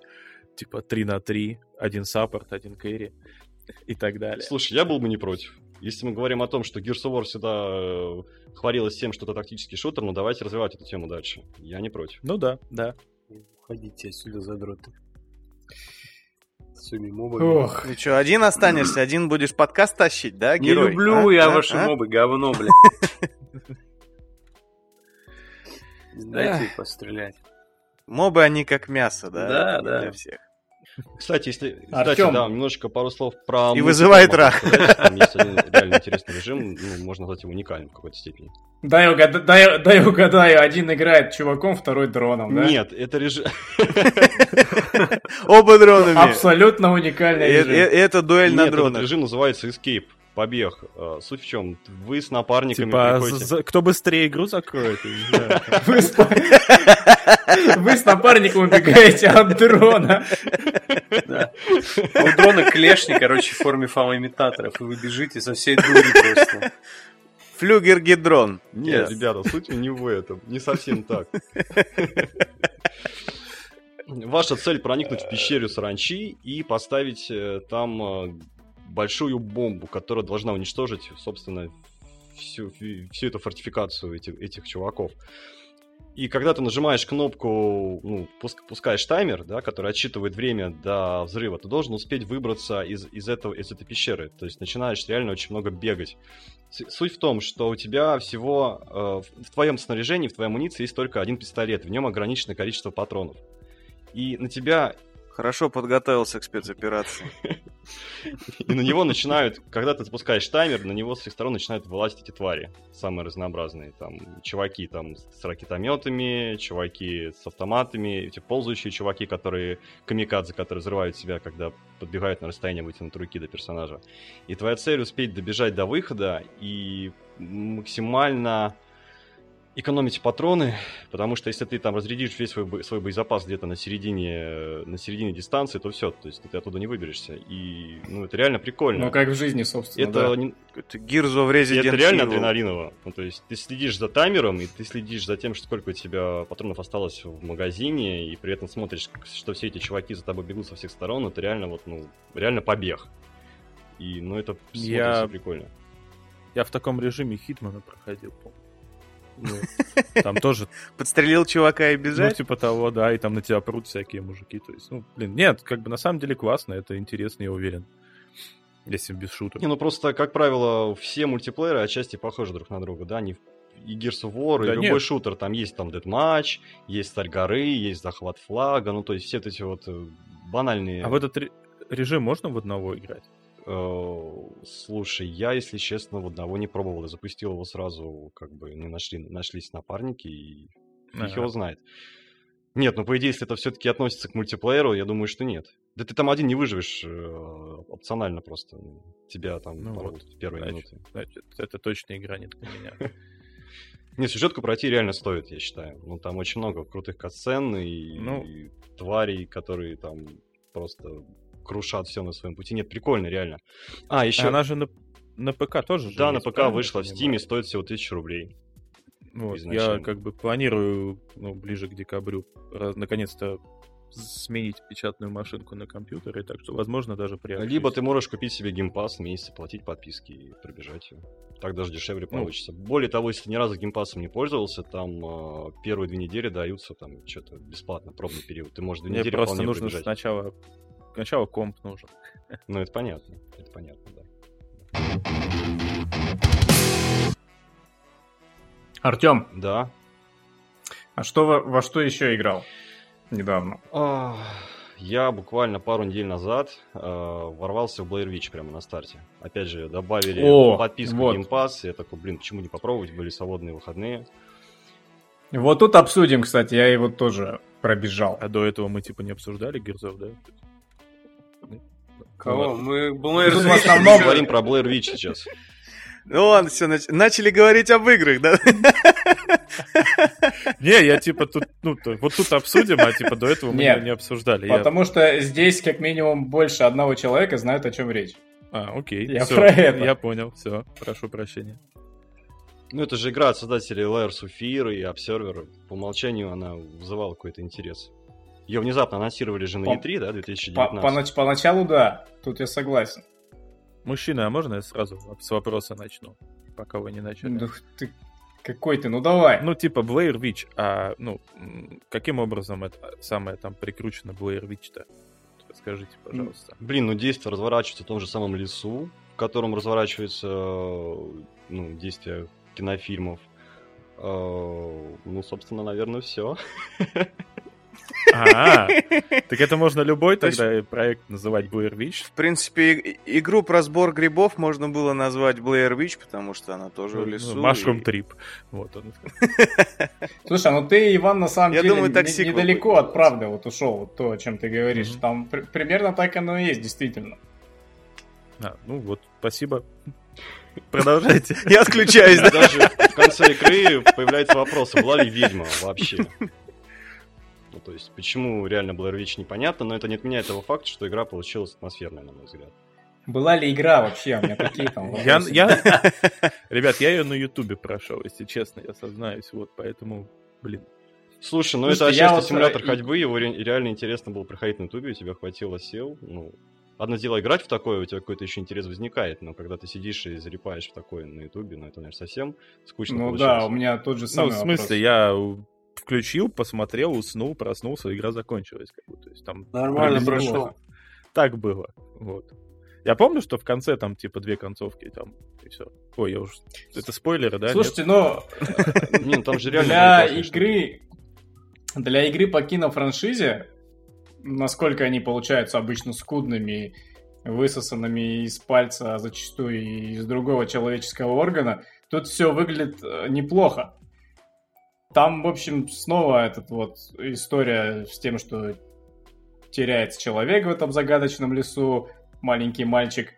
Типа 3 на 3, один саппорт, один кэри и так далее. Слушай, я был бы не против. Если мы говорим о том, что Gears of War всегда э, хвалилась тем, что это тактический шутер, ну давайте развивать эту тему дальше. Я не против. Ну да, да. Уходите отсюда, задроты. Своими мобами. Ох. Ты что, один останешься, один будешь подкаст тащить, да, герой? Не люблю а? я а? ваши а? мобы, говно, блядь. Дайте пострелять. Мобы, они как мясо, да? Да, да. Для всех. Кстати, если, кстати, да, немножечко пару слов про... И вызывает рах. Там есть один реально интересный режим, ну, можно назвать его уникальным в какой-то степени. Дай, угад... дай, дай угадаю, один играет чуваком, второй дроном, да? Нет, это режим... Оба дронами. Абсолютно уникальный режим. Это дуэль на дронах. этот режим называется Escape побег. А, суть в чем? Вы с напарниками типа, приходите... кто быстрее игру закроет? Вы с напарником убегаете от дрона. У дрона клешни, короче, в форме фалоимитаторов, и вы бежите со всей дури просто. Флюгер гидрон. Нет, ребята, суть не в этом. Не совсем так. Ваша цель проникнуть в пещеру саранчи и поставить э, там э, большую бомбу, которая должна уничтожить, собственно, всю, всю эту фортификацию этих, этих чуваков. И когда ты нажимаешь кнопку, ну, пуск, пускаешь таймер, да, который отсчитывает время до взрыва, ты должен успеть выбраться из, из, этого, из этой пещеры. То есть начинаешь реально очень много бегать. Суть в том, что у тебя всего э, в твоем снаряжении, в твоей амуниции есть только один пистолет, в нем ограниченное количество патронов. И на тебя Хорошо подготовился к спецоперации. И на него начинают, когда ты запускаешь таймер, на него с всех сторон начинают вылазить эти твари. Самые разнообразные. Там чуваки там с ракетометами, чуваки с автоматами, эти ползающие чуваки, которые камикадзе, которые взрывают себя, когда подбегают на расстояние вытянутой руки до персонажа. И твоя цель успеть добежать до выхода и максимально экономить патроны, потому что если ты там разрядишь весь свой, свой боезапас где-то на середине, на середине дистанции, то все, то есть ты оттуда не выберешься. И, ну, это реально прикольно. Ну, как в жизни, собственно, Это, да. не... это Gears of Resident Это реально адреналиново. Ну, то есть ты следишь за таймером, и ты следишь за тем, сколько у тебя патронов осталось в магазине, и при этом смотришь, что все эти чуваки за тобой бегут со всех сторон, это реально вот, ну, реально побег. И, ну, это Я... прикольно. Я в таком режиме Хитмана проходил, помню. Ну, там тоже... Подстрелил чувака и бежать? Ну, типа того, да, и там на тебя прут всякие мужики. То есть, ну, блин, нет, как бы на самом деле классно, это интересно, я уверен. Если без шуток. Не, ну просто, как правило, все мультиплееры отчасти похожи друг на друга, да, они и Gears of War, Да и любой нет. шутер. Там есть там Deathmatch, есть Царь горы, есть захват флага, ну то есть все вот эти вот э, банальные... А в этот ре- режим можно в одного играть? Э, Слушай, я, если честно, в одного не пробовал. Я запустил его сразу, как бы не нашли, нашлись напарники, и Ага. его знает. Нет, ну по идее, если это все-таки относится к мультиплееру, я думаю, что нет. Да ты там один не выживешь э, опционально просто. Ну, Тебя там Ну порвут вот, в первые значит. минуты. Значит, это точно игра не для меня. Не, сюжетку пройти реально стоит, я считаю. Ну, там очень много крутых катсцен и, Ну. и тварей, которые там просто крушат все на своем пути. Нет, прикольно, реально. А, еще... Она же на, на ПК тоже же Да, на есть, ПК правильно вышла в? Steam е, стоит всего 1000 рублей. Вот, я как бы планирую, ну, ближе к декабрю, раз- наконец-то сменить печатную машинку на компьютере, так что, возможно, даже приобретусь. Либо ты можешь купить себе Game Pass, месяц оплатить подписки и пробежать ее. Так даже дешевле Ну. получится. Более того, если ни разу Game Pass ом не пользовался, там э, первые две недели даются там что-то бесплатно, пробный период. Ты можешь две Мне недели просто нужно пробежать. сначала... Сначала комп нужен. Ну, это понятно. Это понятно, да. Артем, Да. а что во, во что еще играл недавно? А, Я буквально пару недель назад э, ворвался в Blair Witch прямо на старте. Опять же, добавили О, подписку вот. Game Pass. Я такой, блин, почему не попробовать? Были свободные выходные. Вот тут обсудим, кстати, я его тоже пробежал. А до этого мы, типа, не обсуждали Герзов, да? Кого? Мы, мы Тут в Мы основном- говорим про Blair Witch сейчас. Ну ладно, все, начали говорить об играх, да? Не, я, типа, тут, ну, то- вот тут обсудим, а, типа, до этого мы не обсуждали. Потому что здесь как минимум больше одного человека знают, о чем речь. А, окей. Я про это. Я понял, все, прошу прощения. Ну, это же игра от создателей Layers of Fear и Observer. По умолчанию она вызывала какой-то интерес. Ее внезапно анонсировали же на По- E3, да, По- 2019. понач- поначалу да, тут я согласен. Мужчина, а можно я сразу с вопроса начну, пока вы не начали? Ну, ты какой ты, ну давай. Ну, типа, Blair Witch, а, ну, каким образом это самое там прикручено Blair Witch-то? Расскажите, пожалуйста. Блин, ну действие разворачивается в том же самом лесу, в котором разворачивается э, ну, действие кинофильмов. Э, Ну, собственно, наверное, все. А, так это можно любой То есть- тогда проект называть Blair Witch? В принципе, и- игру про сбор грибов можно было назвать Blair Witch, потому что она тоже в лесу. Mushroom и- Trip. Вот он. Слушай, ну ты, Иван, на самом Я деле думаю, так не- недалеко будет от правды вот ушел, вот то, о чем ты говоришь. Там при- примерно так оно и есть, действительно. А, ну вот, спасибо. Продолжайте. Я отключаюсь, да? Даже в конце игры появляется вопрос, а была ли ведьма вообще. Ну, то есть, почему реально Blair Witch непонятно, но это не отменяет того факта, что игра получилась атмосферной, на мой взгляд. Была ли игра вообще? У меня такие там Я, ребят, я ее на Ютубе прошел, если честно, я сознаюсь, вот, поэтому, блин. Слушай, ну Слушайте, это отчасти вот, симулятор э, ходьбы, его ре- реально интересно было проходить на ютубе, у тебя хватило сил, ну... Одно дело играть в такое, у тебя какой-то еще интерес возникает, но когда ты сидишь и залипаешь в такое на ютубе, ну это, наверное, совсем скучно Ну да, у меня тот же Ну, самый в смысле, вопрос. я включил, посмотрел, уснул, проснулся, игра закончилась. Как бы, то есть, там Нормально прошло. Так было, вот. Я помню, что в конце там, типа, две концовки, там, и все. Ой, я уж... Это спойлеры, да? Слушайте, ну, Не, ну там же реально для игры... Для игры по кинофраншизе, насколько они получаются обычно скудными, высосанными из пальца, а зачастую и из другого человеческого органа, тут все выглядит э, неплохо. Там, в общем, снова этот вот история с тем, что теряется человек в этом загадочном лесу, маленький мальчик,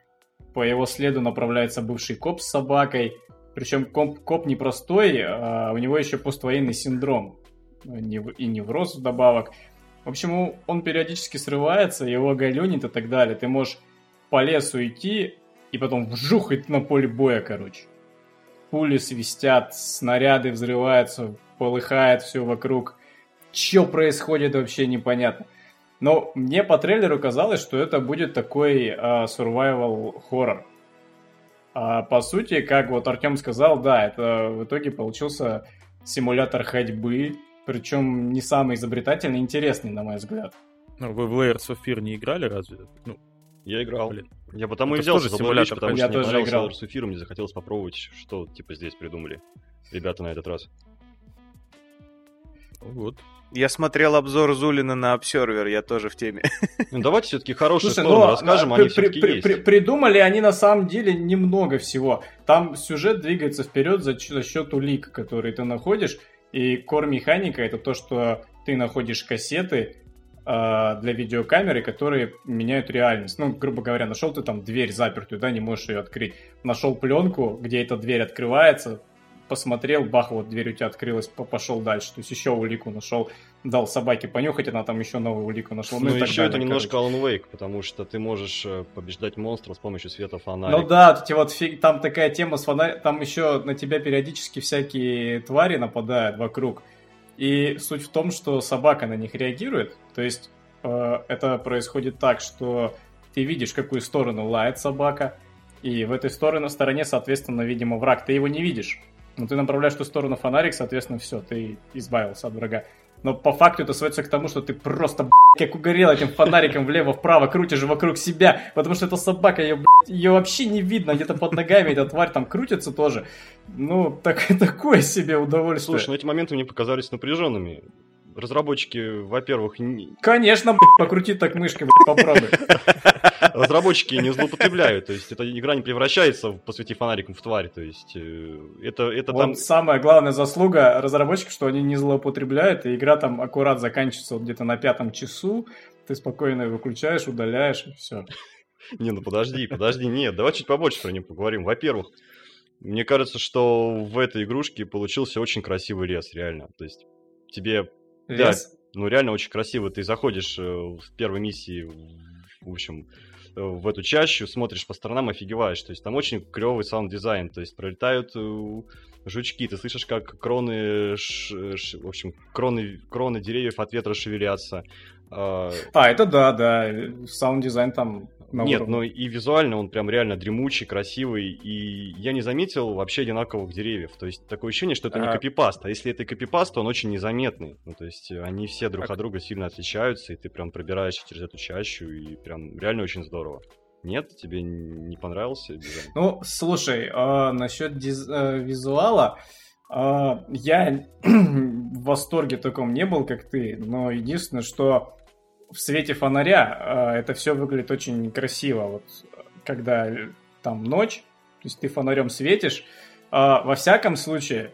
по его следу направляется бывший коп с собакой, причем коп, коп непростой, а у него еще поствоенный синдром нев- и невроз вдобавок. В общем, он периодически срывается, его галюнит и так далее. Ты можешь по лесу идти и потом вжух и ты на поле боя, короче. Пули свистят, снаряды взрываются, полыхает все вокруг. Че происходит вообще непонятно. Но мне по трейлеру казалось, что это будет такой а, survival хоррор. А по сути, как вот Артем сказал, да, это в итоге получился симулятор ходьбы, причем не самый изобретательный, интересный, на мой взгляд. Ну, вы в Layers of Fear не играли разве? Ну, Я играл. блин. Я потому и Это за Blair Witch, симулятор, потому я что мне тоже играл. Layers of Fear, мне захотелось попробовать, что типа здесь придумали. ребята на этот раз. Вот. Я смотрел обзор Зулина на Обсервер, я тоже в теме. Ну, давайте все-таки хорошие Слушай, стороны ну, расскажем, а, они при, все-таки при, есть. При, придумали они на самом деле немного всего. Там сюжет двигается вперед за, за счет улик, которые ты находишь, и кор-механика это то, что ты находишь кассеты, а, для видеокамеры, которые меняют реальность. Ну, грубо говоря, нашел ты там дверь запертую, да, не можешь ее открыть. Нашел пленку, где эта дверь открывается, посмотрел, бах, вот дверь у тебя открылась, пошел дальше. То есть еще улику нашел, дал собаке понюхать, она там еще новую улику нашла. Ну, ну еще далее, это немножко. Alan Wake, потому что ты можешь э, побеждать монстров с помощью света фонарика. Ну да, вот фиг, там такая тема с фонариком, там еще на тебя периодически всякие твари нападают вокруг. И суть в том, что собака на них реагирует. То есть э, это происходит так, что ты видишь, какую сторону лает собака, и в этой стороне, стороне, соответственно, видимо, враг. Ты его не видишь. Но ты направляешь ту сторону фонарик, соответственно, все, ты избавился от врага. Но по факту это сводится к тому, что ты просто, как угорел этим фонариком влево-вправо, крутишь вокруг себя, потому что эта собака, ее, ее вообще не видно, где-то под ногами эта тварь там крутится тоже. Ну, так, такое себе удовольствие. Слушай, ну эти моменты мне показались напряженными разработчики, во-первых... Не... Конечно, покрути так мышкой, попробуй. Разработчики не злоупотребляют, то есть эта игра не превращается, посветив фонариком в тварь, то есть э, это, это вот там... самая главная заслуга разработчиков, что они не злоупотребляют, и игра там аккурат заканчивается вот где-то на пятом часу, ты спокойно выключаешь, удаляешь, и все. Не, ну подожди, подожди, нет, давай чуть побольше про нее поговорим. Во-первых, мне кажется, что в этой игрушке получился очень красивый лес, реально. То есть тебе Лес? Да, ну реально очень красиво. Ты заходишь э, в первой миссии, в общем, э, в эту чащу, смотришь по сторонам, офигеваешь. То есть там очень клевый саунд-дизайн. То есть пролетают э, жучки, ты слышишь, как кроны, ш, ш, в общем, кроны, кроны деревьев от ветра шевелятся. А, а это да, да, саунд-дизайн там на Нет, уровне. ну и визуально он прям реально дремучий, красивый, и я не заметил вообще одинаковых деревьев. То есть такое ощущение, что это а... не копипаст, а если это копипаст, то он очень незаметный. Ну, то есть они все друг так. от друга сильно отличаются, и ты прям пробираешься через эту чащу, и прям реально очень здорово. Нет, тебе не понравился дизайн? Ну, слушай, э, насчет диз... э, визуала, э, я в восторге таком не был, как ты, но единственное, что в свете фонаря э, это все выглядит очень красиво. Вот когда там ночь, то есть ты фонарем светишь. Э, во всяком случае,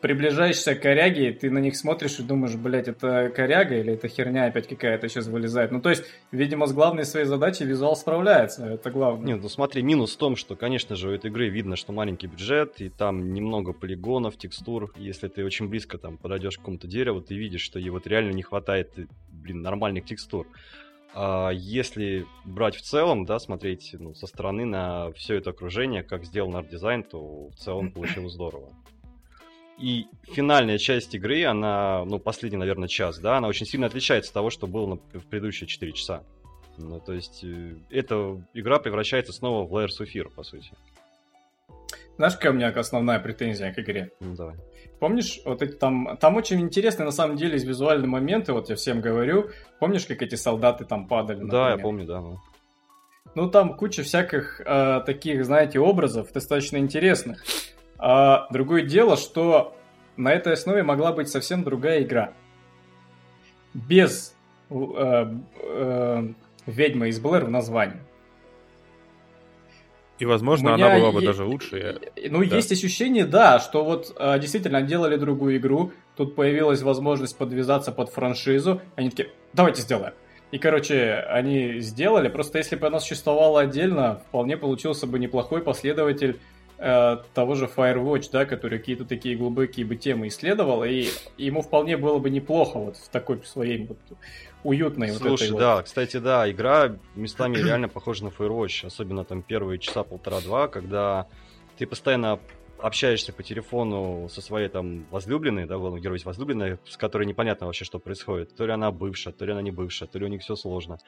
приближаешься к коряге, ты на них смотришь и думаешь, блядь, это коряга или это херня опять какая-то сейчас вылезает. Ну, то есть, видимо, с главной своей задачей визуал справляется, это главное. Нет, ну смотри, минус в том, что, конечно же, у этой игры видно, что маленький бюджет, и там немного полигонов, текстур. Если ты очень близко там подойдешь к какому-то дереву, ты видишь, что ей вот реально не хватает, блин, нормальных текстур. А если брать в целом, да, смотреть ну, со стороны на все это окружение, как сделан арт-дизайн, то в целом получилось здорово. И финальная часть игры, она, ну, последний, наверное, час, да, она очень сильно отличается от того, что было в предыдущие 4 часа. Ну, то есть, э, эта игра превращается снова в Layers of Fear, по сути. Знаешь, какая у меня основная претензия к игре? Ну, давай. Помнишь, вот эти там, там очень интересные на самом деле визуальные моменты, вот я всем говорю. Помнишь, как эти солдаты там падали? Например? Да, я помню, да. Ну. ну, там куча всяких э, таких, знаете, образов, достаточно интересных. А другое дело, что на этой основе могла быть совсем другая игра. Без э, э, ведьмы из Блэр в названии. И, возможно, она была бы даже лучше. Ну, да. есть ощущение, да, что вот э, действительно делали другую игру, тут появилась возможность подвязаться под франшизу, они такие, давайте сделаем. И, короче, они сделали, просто если бы она существовала отдельно, вполне получился бы неплохой последователь того же Firewatch, да, который какие-то такие глубокие бы темы исследовал, и ему вполне было бы неплохо вот в такой своей вот уютной Слушай, вот этой да, вот. кстати, да, игра местами реально похожа на Firewatch, особенно там первые часа полтора-два, когда ты постоянно общаешься по телефону со своей там возлюбленной, да, главный герой есть возлюбленная, с которой непонятно вообще, что происходит. То ли она бывшая, то ли она не бывшая, то ли у них все сложно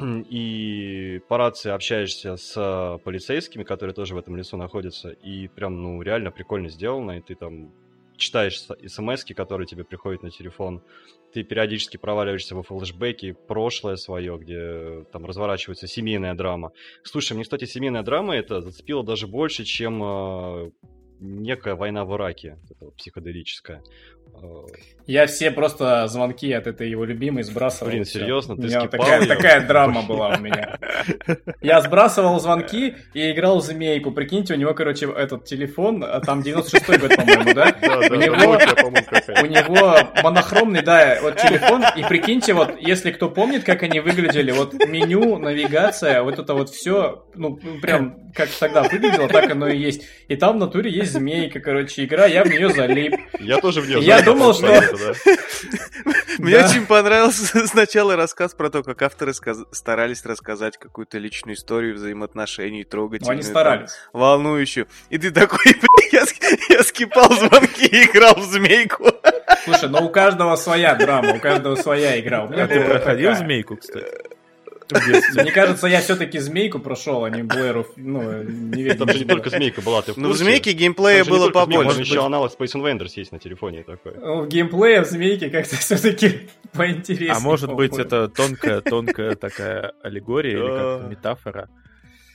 и по рации общаешься с а, полицейскими, которые тоже в этом лесу находятся, и прям, ну, реально прикольно сделано, и ты там читаешь смс которые тебе приходят на телефон, ты периодически проваливаешься во флешбеки, прошлое свое, где там разворачивается семейная драма. Слушай, мне, кстати, семейная драма это зацепила даже больше, чем э, некая война в Ираке, психоделическая. Я все просто звонки от этой его любимой сбрасывал. Блин, серьезно? Ты скипал такая, такая драма была у меня. Я сбрасывал звонки и играл в змейку. Прикиньте, у него, короче, этот телефон, а там 96-й год, по-моему, да? Да, у него, у него монохромный, да, вот телефон. И прикиньте, вот, если кто помнит, как они выглядели, вот меню, навигация, вот это вот все, ну, прям как тогда выглядело, так оно и есть. И там в натуре есть змейка, короче, игра, я в нее залип. Я тоже в нее залип. Я думал, что... Мне очень понравился сначала рассказ про то, как авторы старались рассказать какую-то личную историю взаимоотношений, трогательную. Они старались. Волнующую. И ты такой, я скипал звонки и играл в змейку. Слушай, ну у каждого своя драма, у каждого своя игра. А ты проходил змейку, кстати? Мне кажется, я все-таки змейку прошел, а не Блэру. Ну, не Там же не только змейка была, ты в Ну, в змейке геймплея было побольше. Может, еще аналог Space Invaders есть на телефоне такой. Ну, в геймплее в змейке как-то все-таки поинтереснее. А может быть, это тонкая-тонкая такая аллегория или как метафора?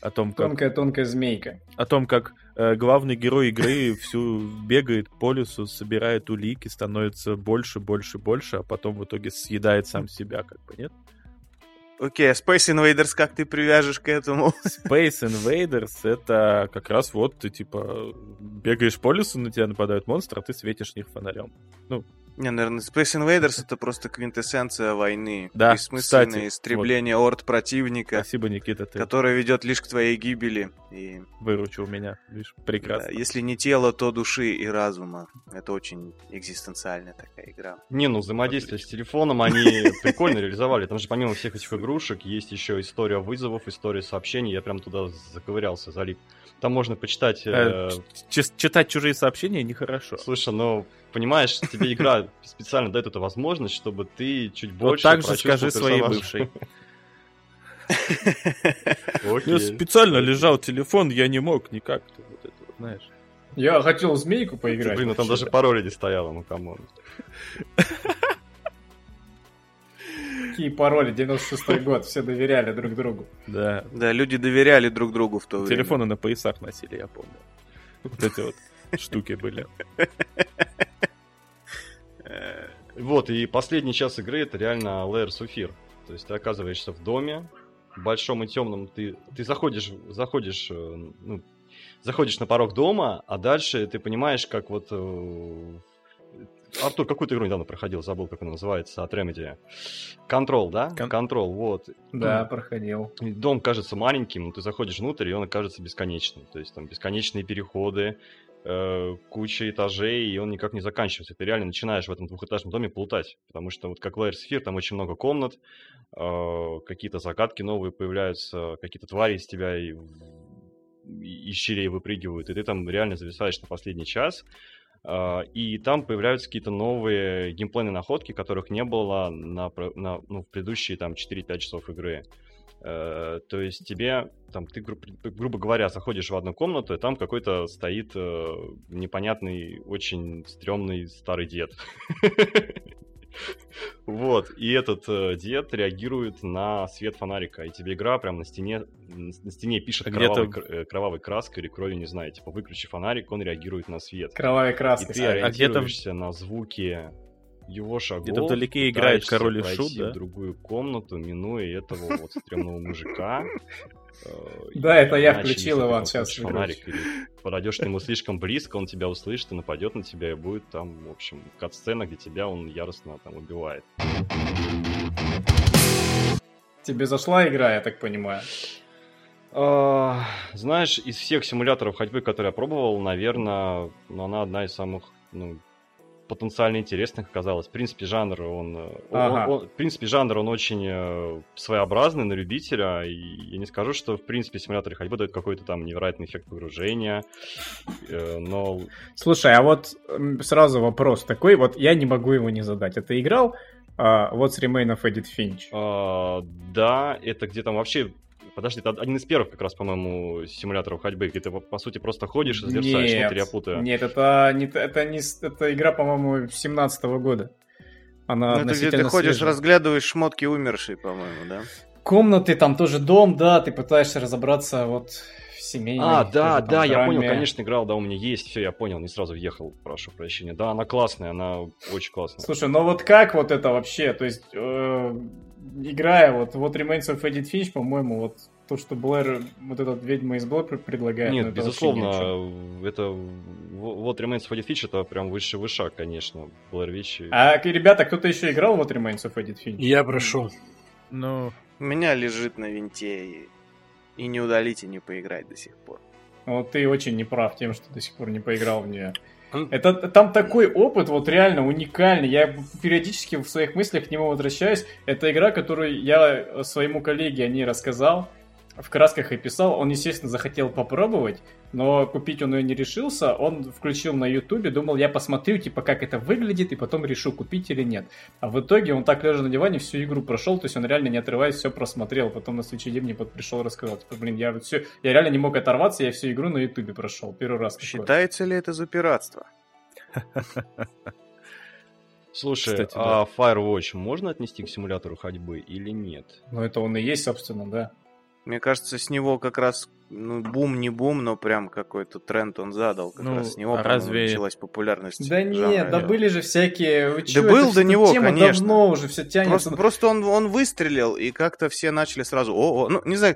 о том, как... Тонкая-тонкая змейка. О том, как э, главный герой игры всю бегает по лесу, собирает улики, становится больше, больше, больше, а потом в итоге съедает сам себя, как бы, нет? Окей, а Space Invaders как ты привяжешь к этому? Space Invaders это как раз вот ты типа бегаешь по лесу, на тебя нападают монстры, а ты светишь в них фонарем. Ну, не, наверное, Space Invaders это просто квинтэссенция войны. Да, Бессмысленное кстати, истребление вот. орд противника. Спасибо, Никита. Ты которое ведет лишь к твоей гибели. И... Выручил меня. Видишь, прекрасно. Да, если не тело, то души и разума. Это очень экзистенциальная такая игра. Не, ну взаимодействие с телефоном они прикольно реализовали. Там же помимо всех этих игрушек есть еще история вызовов, история сообщений. Я прям туда заковырялся, залип. Там можно почитать... Э, читать чужие сообщения нехорошо. Слушай, ну понимаешь, тебе игра специально дает эту возможность, чтобы ты чуть больше... Вот так же скажи своей бывшей. У меня специально лежал телефон, я не мог никак. Вот это, знаешь. Я хотел змейку поиграть. Блин, ну там даже пароля не стояло, ну come on. Какие пароли, 96-й год, все доверяли друг другу. Да. Да, люди доверяли друг другу в то время. Телефоны на поясах носили, я помню. Вот эти вот штуки были. Вот, и последний час игры это реально of Fear. То есть ты оказываешься в доме, большом и темном, ты, ты заходишь, заходишь, э, ну, заходишь на порог дома, а дальше ты понимаешь, как вот... Э, Артур, какую ты игру недавно проходил, забыл, как она называется, от Remedy. Control, да? Control, вот. Да, проходил. Дом кажется маленьким, но ты заходишь внутрь, и он окажется бесконечным. То есть там бесконечные переходы, э, куча этажей, и он никак не заканчивается. Ты реально начинаешь в этом двухэтажном доме плутать, потому что вот как Layer Sphere, там очень много комнат, э, какие-то загадки новые появляются, какие-то твари из тебя и, из щелей выпрыгивают, и ты там реально зависаешь на последний час, Uh, и там появляются какие-то новые геймплейные находки, которых не было на, на, ну, в предыдущие там 4-5 часов игры. Э, то есть тебе, там, ты, гру- грубо говоря, заходишь в одну комнату, и там какой-то стоит э, непонятный, очень стрёмный старый дед. Вот, и этот э, дед реагирует на свет фонарика, и тебе игра прям на стене, на стене пишет кровавой, э, кровавой краской или кровью, не знаю, типа выключи фонарик, он реагирует на свет. Кровавая краска. И ты ориентируешься а на звуки его шагов. Где-то вдалеке играет король и шут, да? в другую комнату, минуя этого вот стрёмного мужика. Э, да, это я включил, Иван, сейчас фонарик, или подойдешь к нему слишком близко, он тебя услышит и нападет на тебя, и будет там, в общем, кат-сцена, где тебя он яростно там убивает. Тебе зашла игра, я так понимаю? А, знаешь, из всех симуляторов ходьбы, которые я пробовал, наверное, ну, она одна из самых ну, потенциально интересных оказалось. В принципе, жанр, он, э, ага. он, он, в принципе, жанр, он очень э, своеобразный на любителя, и я не скажу, что, в принципе, симуляторы ходьбы дают какой-то там невероятный эффект погружения, э, но... Слушай, а вот сразу вопрос такой, вот я не могу его не задать. Это играл uh, What's Remain of Edith Finch? Uh, да, это где там вообще Подожди, это один из первых как раз, по-моему, симуляторов ходьбы, где ты, по сути, просто ходишь и завершаешь. Нет, нет, я путаю. Нет, это, не, это, не, это игра, по-моему, 17 -го года. Она ну, это где ты ходишь, свежая. разглядываешь шмотки умершей, по-моему, да? Комнаты, там тоже дом, да, ты пытаешься разобраться вот семейный. А, да, там да, в я понял, конечно, играл, да, у меня есть, все, я понял, не сразу въехал, прошу прощения. Да, она классная, она очень классная. Слушай, ну вот как вот это вообще? То есть, э, играя вот, вот Remains of Edith Finch, по-моему, вот то, что Блэр, вот этот ведьма из Блэр предлагает. ну, Нет, это вообще ни о чем. безусловно, это вот Remains of Edith Finch это прям высший вышаг, конечно. Blair Witch. и- А, к- ребята, кто-то еще играл в вот Remains of Edith Finch? Я прошел. Ну, У меня лежит на винте и, и не удалить, и не поиграть до сих пор. Вот ты очень неправ тем, что до сих пор не поиграл в нее. Это там такой опыт вот реально уникальный. Я периодически в своих мыслях к нему возвращаюсь. Это игра, которую я своему коллеге о ней рассказал, в красках описал. Он, естественно, захотел попробовать, но купить он ее не решился. Он включил на ютубе, думал, я посмотрю, типа, как это выглядит, и потом решу, купить или нет. А в итоге он так лежа на диване всю игру прошел, то есть он реально не отрываясь все просмотрел. Потом на следующий день мне под- пришел рассказал, типа, блин, я вот все, я реально не мог оторваться, я всю игру на ютубе прошел, первый раз. Считается ли это за пиратство? Слушай, Кстати, а Firewatch можно отнести к симулятору ходьбы или нет? Ну, это он и есть, собственно, да. Мне кажется, с него как раз, ну, бум не бум, но прям какой-то тренд он задал. Как Ну, раз с него, а разве- началась популярность Да нет, да были же всякие... Вы чё, был это до него, тема конечно. давно уже все тянется. Просто, просто он, он выстрелил, и как-то все начали сразу, о, о, ну, не знаю,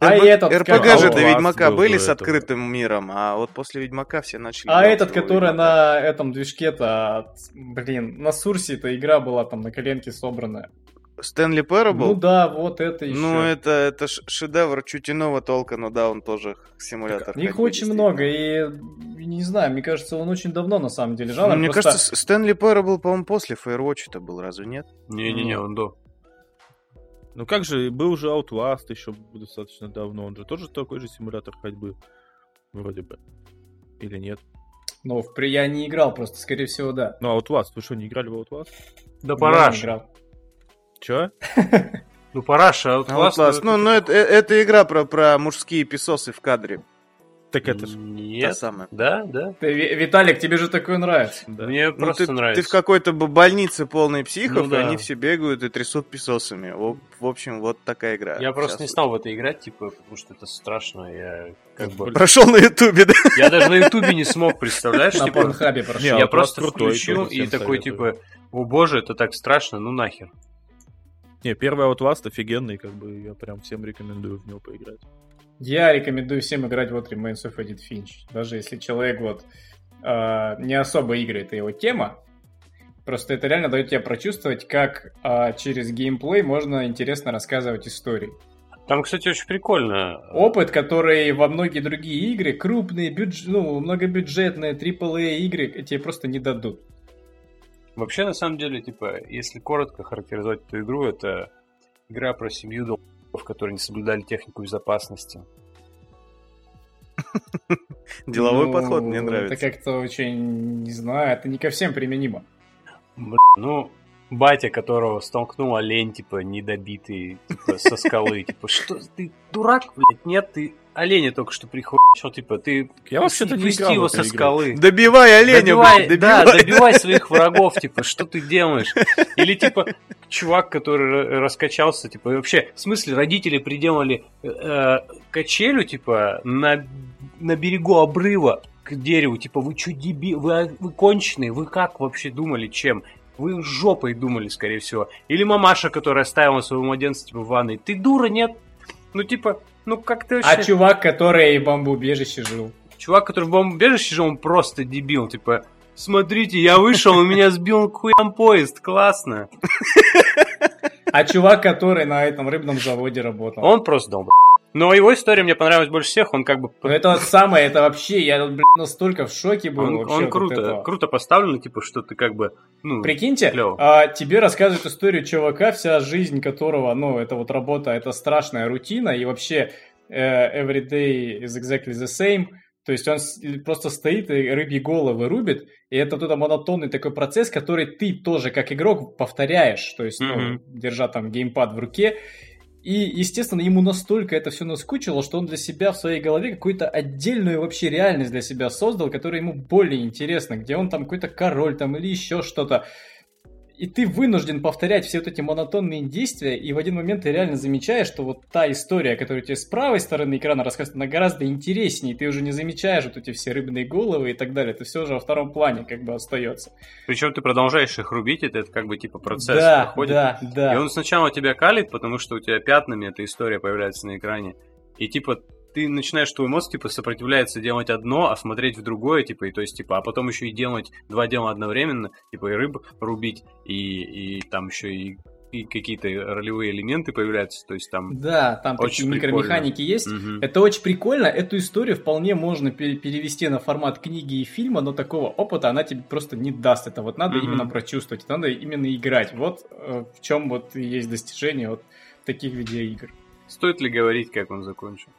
А РП этот, РПГ же Outlast до Ведьмака был были с этого. открытым миром, а вот после Ведьмака все начали... А этот, который Ведьмака. на этом движке-то, блин, на Сурсе-то игра была там на коленке собранная. Стэнли Парабл? Ну да, вот это еще. Ну, это, это шедевр чуть иного толка, но да, он тоже симулятор. Их ходьбы, очень много, и не знаю, мне кажется, он очень давно на самом деле жанр. Ну, мне просто- кажется, Стэнли Парабл, по-моему, после Firewatch это был, разве нет? Не-не-не, он до. ну как же, был же Outlast еще достаточно давно, он же тоже такой же симулятор ходьбы, вроде бы. Или нет? Ну, в при- я не играл, просто, скорее всего, да. Ну, Outlast, вы что, не играли в Outlast? Да Я пора не играл. Че? Ну пора ж, а Outlast... Outlast. Ну, ну это, э- это игра про, про мужские писосы в кадре. Так это же... Та Нет. самая. Да, да. Ты, Ви- Виталик, тебе же такое нравится. Да. Мне Ну, просто ты, нравится. ты в какой-то б- больнице полной психов, Ну да. и они все бегают и трясут писосами. В, в общем, вот такая игра. Я просто не Сейчас стал в это играть, типа, потому что это страшно. Я как бы... Прошел на ютубе, да? Я даже на ютубе не смог, представляешь? На типа, порнхабе прошел. Не, я Outlast просто включил и такой, типа, о боже, это так страшно, ну нахер. Не, первый Outlast офигенный, как бы я прям всем рекомендую в него поиграть. Я рекомендую всем играть вот Remains of Edith Finch. Даже если человек вот э, не особо игры, это его тема. Просто это реально дает тебе прочувствовать, как э, через геймплей можно интересно рассказывать истории. Там, кстати, очень прикольно. Опыт, который во многие другие игры, крупные, бюдж... ну, многобюджетные, AAA игры тебе просто не дадут. Вообще, на самом деле, типа, если коротко характеризовать эту игру, это игра про семью долбов, которые не соблюдали технику безопасности. Деловой Ну, подход, мне нравится. Это как-то очень, не знаю, это не ко всем применимо. Бля, ну, батя, которого столкнул олень, типа, недобитый, типа, со скалы, типа, что, ты дурак, блядь, нет, ты оленя только что прихуячил, типа, ты Я вообще-то не пусти играл его со скалы. Добивай оленя, добивай, блядь, да, добивай. добивай своих врагов, типа, что ты делаешь? Или, типа, чувак, который ра- раскачался, типа, и вообще, в смысле, родители приделали э, э, качелю, типа, на, на берегу обрыва к дереву, типа, вы чё, деби... вы, вы конченые, вы как вообще думали, чем? Вы жопой думали, скорее всего. Или мамаша, которая оставила своего младенца, типа, в ванной. Ты дура, нет? Ну, типа, ну как ты вообще... А чувак, который в бомбоубежище жил. Чувак, который в бомбоубежище жил, он просто дебил, типа, смотрите, я вышел, у меня сбил хуям поезд, классно. А чувак, который на этом рыбном заводе работал. Он просто долб. Но его история мне понравилась больше всех, он как бы... Ну, это самое, это вообще, я блин, настолько в шоке был. Он, вообще он круто, этого. круто поставлен, типа, что ты как бы, ну, Прикиньте, а, тебе рассказывают историю чувака, вся жизнь которого, ну, это вот работа, это страшная рутина, и вообще э, every day is exactly the same. То есть он просто стоит и рыбьи головы рубит, и это туда монотонный такой процесс, который ты тоже как игрок повторяешь, то есть, ну, Мгм. держа там геймпад в руке. И, естественно, ему настолько это все наскучило, что он для себя в своей голове какую-то отдельную вообще реальность для себя создал, которая ему более интересна, где он там какой-то король там или еще что-то. И ты вынужден повторять все вот эти монотонные действия, и в один момент ты реально замечаешь, что вот та история, которая тебе с правой стороны экрана рассказывает, она гораздо интереснее, ты уже не замечаешь вот эти все рыбные головы и так далее, это все уже во втором плане как бы остается. Причем ты продолжаешь их рубить, это, это как бы типа процесс да, проходит. Да, да. И он сначала тебя калит, потому что у тебя пятнами эта история появляется на экране, и типа ты начинаешь твой мозг, типа, сопротивляется делать одно, а смотреть в другое, типа, и то есть, типа, а потом еще и делать два дела одновременно, типа, и рыб рубить, и, и там еще и и какие-то ролевые элементы появляются, то есть там... Да, там очень такие прикольно. микромеханики есть. Мгм. Это очень прикольно. Эту историю вполне можно пере- перевести на формат книги и фильма, но такого опыта она тебе просто не даст. Это вот надо Мгм. именно прочувствовать, надо именно играть. Вот э, в чем вот и есть достижение вот таких видеоигр. Стоит ли говорить, как он закончил?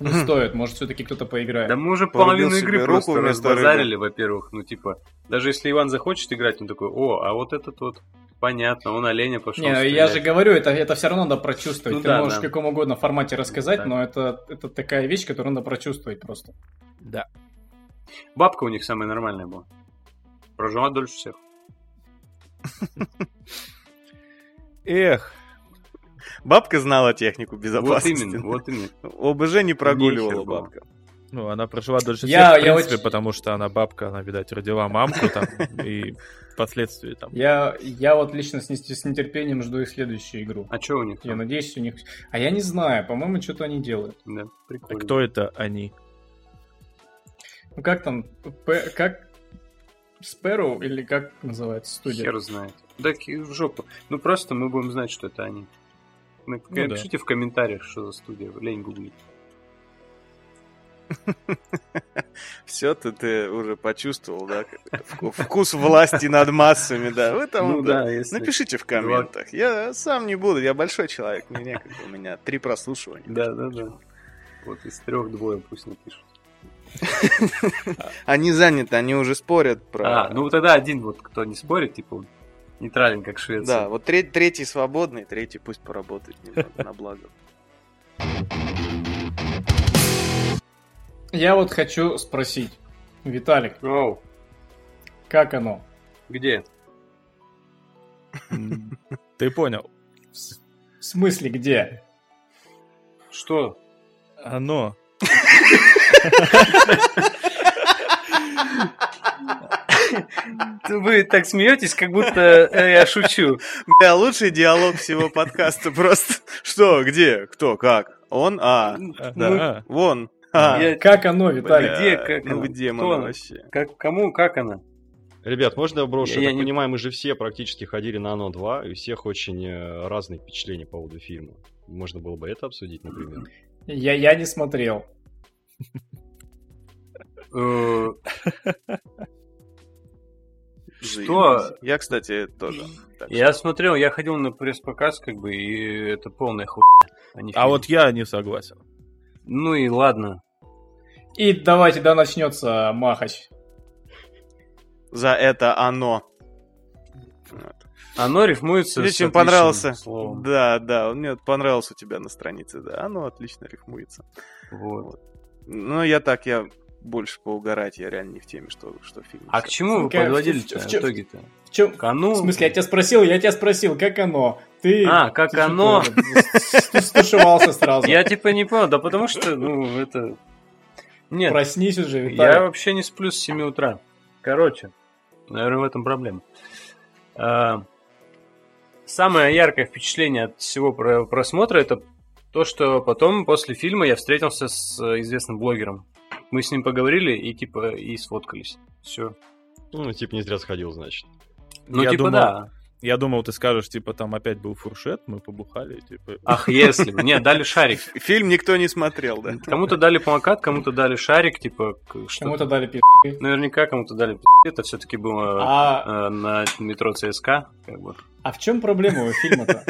Не стоит, может все-таки кто-то поиграет. Да мы уже половину игры руку просто разбазарили, во-первых, ну типа, даже если Иван захочет играть, он такой, о, а вот этот вот, понятно, он оленя пошел Не, я же говорю, это, это все равно надо прочувствовать. Ну Ты да, можешь да. в каком угодно формате рассказать, Так. но это, это такая вещь, которую надо прочувствовать просто. Да. Бабка у них самая нормальная была. Прожила дольше всех. Эх, Бабка знала технику Вот безопасности. именно, вот именно. ОБЖ не прогуливала бабка. ну, она прожила дольше Я- всех, в я принципе, очень- потому что она бабка, она, видать, родила мамку там, и впоследствии там... Я, я вот лично с, не- с нетерпением жду их следующую игру. А что у них? Я надеюсь, у них... А я не знаю, по-моему, что-то они делают. Да, А прикольно. кто это они? Ну как там, П- как Sparrow или как называется студия? Хер знает. Да в жопу. Ну просто мы будем знать, что это они. Ну, да. Напишите в комментариях, что за студия. Лень гуглить. Все, ты, ты уже почувствовал, да? Вкус власти над массами, да. Вы там Ну да, да, если... Напишите в комментах. Я сам не буду, я большой человек, мне некогда, у меня три прослушивания. Да, да, да. Вот из трех двое пусть напишут. Они заняты, они уже спорят про... А, ну тогда один вот, кто не спорит, типа, нейтрален, как Швеция. Да, вот треть- третий свободный, третий пусть поработает немного на благо. Я вот хочу спросить, Виталик, Оу, как оно? где? Ты понял. В смысле, где? Что? Оно. Вы так смеетесь, как будто э, я шучу. Бля, лучший диалог всего подкаста просто. Что, где, кто, как? Он? А, Да. вон. А, Я- Как оно, бля, Виталик? где, как ну она? где Кто мы она? вообще? Как, кому, как она? Ребят, можно я брошу? Я- Я, я так не- понимаю, мы же все практически ходили на оно 2, и у всех очень э, разные впечатления по поводу фильма. Можно было бы это обсудить, например. Я, я не смотрел. Заебись. Я, кстати, тоже. Так Я смотрел, я ходил на пресс-показ, как бы, и это полная хуйня. а не А фильм. вот я не согласен. Ну и ладно. И давайте, да, начнется Махач. За это оно. Вот. Оно рифмуется Мне чем понравился. словом. Да, да, мне понравился у тебя на странице, да. Оно отлично рифмуется. Вот. Но я так, я больше поугарать, я реально не в теме, что, что фильм. А к чему вы Как- подводили-то в- в- в итоге-то? В чем? К ону? В смысле, я тебя спросил, я тебя спросил, как оно? Ты... А, как ты оно? Стушевался сразу. Я типа не понял, да потому что, ну, это... Нет, Проснись уже, я Виталик. вообще не сплю с 7 утра. Короче, наверное, в этом проблема. А, Самое яркое впечатление от всего про- просмотра это то, что потом, после фильма, я встретился с э, известным блогером. Мы с ним поговорили и типа и сфоткались. Все. Ну, типа не зря сходил, значит. Ну, Я типа, думал- да. Я думал, ты скажешь, типа, там опять был фуршет, мы побухали, типа... Ах, если бы. Нет, дали шарик. Фильм никто не смотрел, да? Кому-то дали плакат, кому-то дали шарик, типа, Кому-то дали пи***. Наверняка кому-то дали пи***. Это все-таки было А, э, на метро ЦСКА. Как бы. а в чем проблема у фильма-то?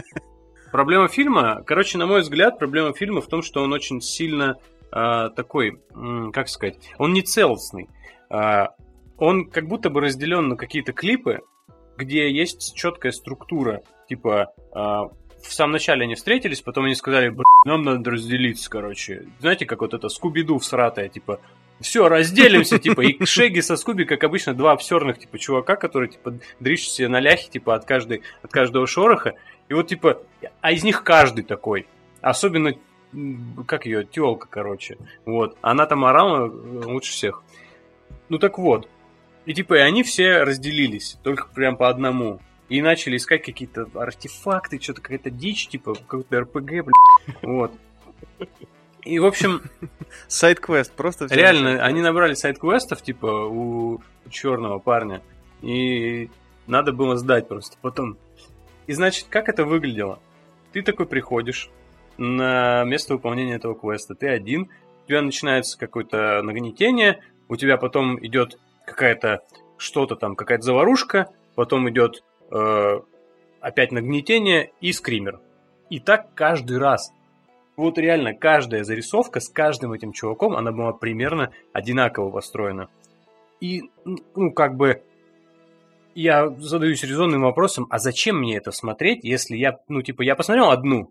Проблема фильма, короче, на мой взгляд, проблема фильма в том, что он очень сильно такой, м, как сказать, он не целостный. А, он как будто бы разделен на какие-то клипы, где есть четкая структура. Типа, а, в самом начале они встретились, потом они сказали, «Блин, нам надо разделиться, короче. Знаете, как вот это Скуби-Ду всратая, типа, все, разделимся, типа, и Шеги со Скуби, как обычно, два обсерных, типа, чувака, которые, типа, дрищут себе на ляхе, типа, от, каждой, от каждого шороха, и вот, типа, а из них каждый такой, особенно, как ее, телка, короче, вот, она там орала э, лучше всех. Ну, так вот, и, типа, и они все разделились, только прям по одному, и начали искать какие-то артефакты, что-то какая-то дичь, типа, какой-то РПГ, блядь, вот. И, в общем... Сайт-квест, просто... Реально, они набрали сайт-квестов, типа, у черного парня. И надо было сдать просто потом. И, значит, как это выглядело? Ты такой приходишь на место выполнения этого квеста. Ты один, у тебя начинается какое-то нагнетение, у тебя потом идет какая-то что-то там, какая-то заварушка, потом идет э, опять нагнетение и скример. И так каждый раз вот реально каждая зарисовка с каждым этим чуваком, она была примерно одинаково построена. И, ну, как бы, я задаюсь резонным вопросом, а зачем мне это смотреть, если я, ну, типа, я посмотрел одну,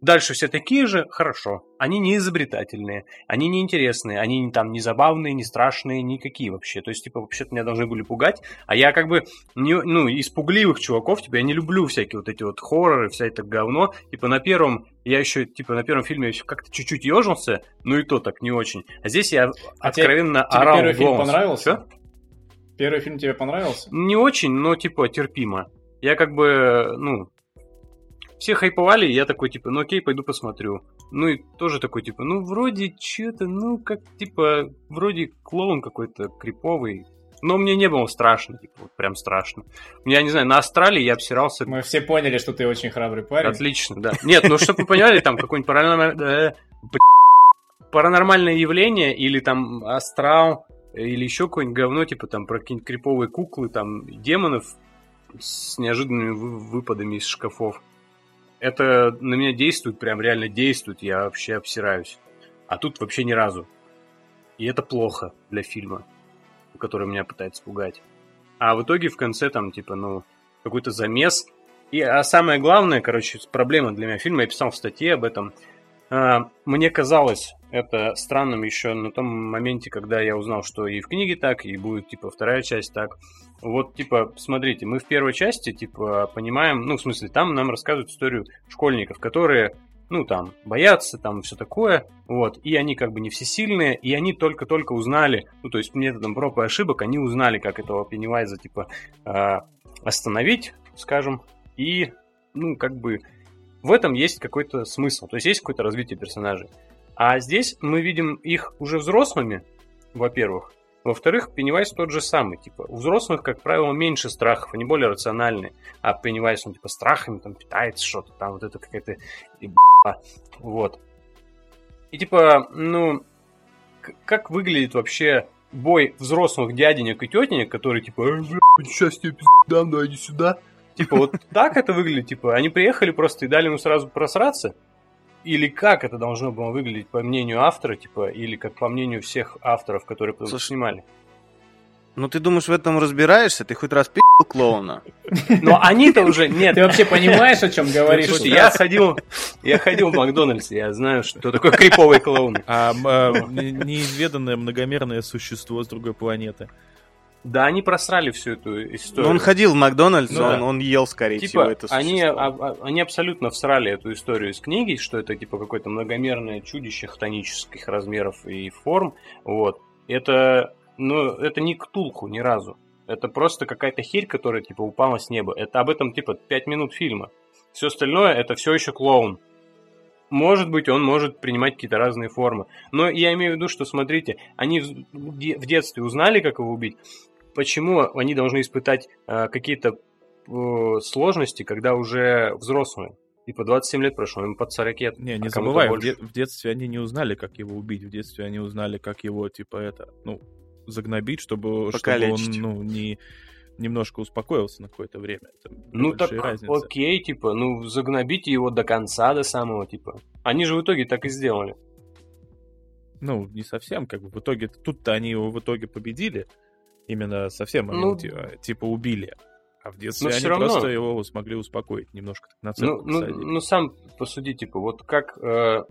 Дальше все такие же, хорошо. Они не изобретательные, они не интересные, они там не забавные, не страшные, никакие вообще. То есть, типа, вообще-то меня должны были пугать. А я как бы, не, ну, из пугливых чуваков, типа, я не люблю всякие вот эти вот хорроры, вся это говно. Типа, на первом, я еще, типа, на первом фильме еще как-то чуть-чуть ежился, ну и то так не очень. А здесь я а откровенно тебе, орал тебе первый голос. фильм понравился? Что? Первый фильм тебе понравился? Не очень, но, типа, терпимо. Я как бы, ну, все хайповали, и я такой, типа, ну окей, пойду посмотрю. Ну и тоже такой, типа, ну вроде что-то, ну как, типа, вроде клоун какой-то криповый. Но мне не было страшно, типа, вот прям страшно. Я не знаю, на Астрале я обсирался... Мы все поняли, что ты очень храбрый парень. Отлично, да. Нет, ну чтобы вы поняли, там какое-нибудь паранормальное... паранормальное явление или там астрал или еще какое-нибудь говно, типа там про какие-нибудь криповые куклы, там демонов с неожиданными выпадами из шкафов это на меня действует, прям реально действует, я вообще обсираюсь. А тут вообще ни разу. И это плохо для фильма, который меня пытается пугать. А в итоге в конце там, типа, ну, какой-то замес. И, а самое главное, короче, проблема для меня фильма, я писал в статье об этом, мне казалось это странным еще на том моменте, когда я узнал, что и в книге так, и будет, типа, вторая часть так. Вот, типа, смотрите, мы в первой части, типа, понимаем, ну, в смысле, там нам рассказывают историю школьников, которые, ну, там, боятся, там, все такое, вот, и они как бы не всесильные, и они только-только узнали, ну, то есть методом проб и ошибок, они узнали, как этого Пеннивайза, типа, э, остановить, скажем, и, ну, как бы, в этом есть какой-то смысл, то есть есть какое-то развитие персонажей. А здесь мы видим их уже взрослыми, во-первых, во-вторых, Пеннивайз тот же самый. Типа, у взрослых, как правило, меньше страхов, они более рациональные. А Пеннивайз, он типа страхами там питается что-то, там вот это какая-то Вот. И типа, ну, как выглядит вообще бой взрослых дяденек и тетенек, которые типа, э, сейчас тебе пиздам, да иди сюда. Типа, вот так это выглядит, типа, они приехали просто и дали ему сразу просраться, или как это должно было выглядеть по мнению автора, типа, или как по мнению всех авторов, которые Слушай, снимали? Ну ты думаешь, в этом разбираешься? Ты хоть раз пи*** клоуна? Но они-то уже нет. Ты вообще понимаешь, о чем говоришь? Слушайте, я ходил, я ходил в Макдональдс, я знаю, что такое криповый клоун. А, а неизведанное многомерное существо с другой планеты. Да, они просрали всю эту историю. Но он ходил в Макдональдс, ну, он, да. он ел, скорее типа, всего, это они, а, а, они абсолютно всрали эту историю из книги, что это типа какое-то многомерное чудище хтонических размеров и форм. Вот. Это, ну, это не ктулху ни разу. Это просто какая-то херь, которая типа упала с неба. Это об этом типа 5 минут фильма. Все остальное это все еще клоун. Может быть, он может принимать какие-то разные формы. Но я имею в виду, что, смотрите, они в детстве узнали, как его убить. Почему они должны испытать э, какие-то э, сложности, когда уже взрослые? И по 27 лет прошло, им под 40 лет. Не, не а забывай, в, де- в детстве они не узнали, как его убить. В детстве они узнали, как его, типа, это, ну, загнобить, чтобы, чтобы он, ну, не немножко успокоился на какое-то время. Это ну так, разницы. окей, типа, ну загнобите его до конца, до самого, типа. Они же в итоге так и сделали. Ну, не совсем, как бы в итоге, тут-то они его в итоге победили, именно совсем ну, типа, типа убили. А в детстве они равно... просто его смогли успокоить немножко на цепь ну, ну, ну, сам посуди, типа, вот как э,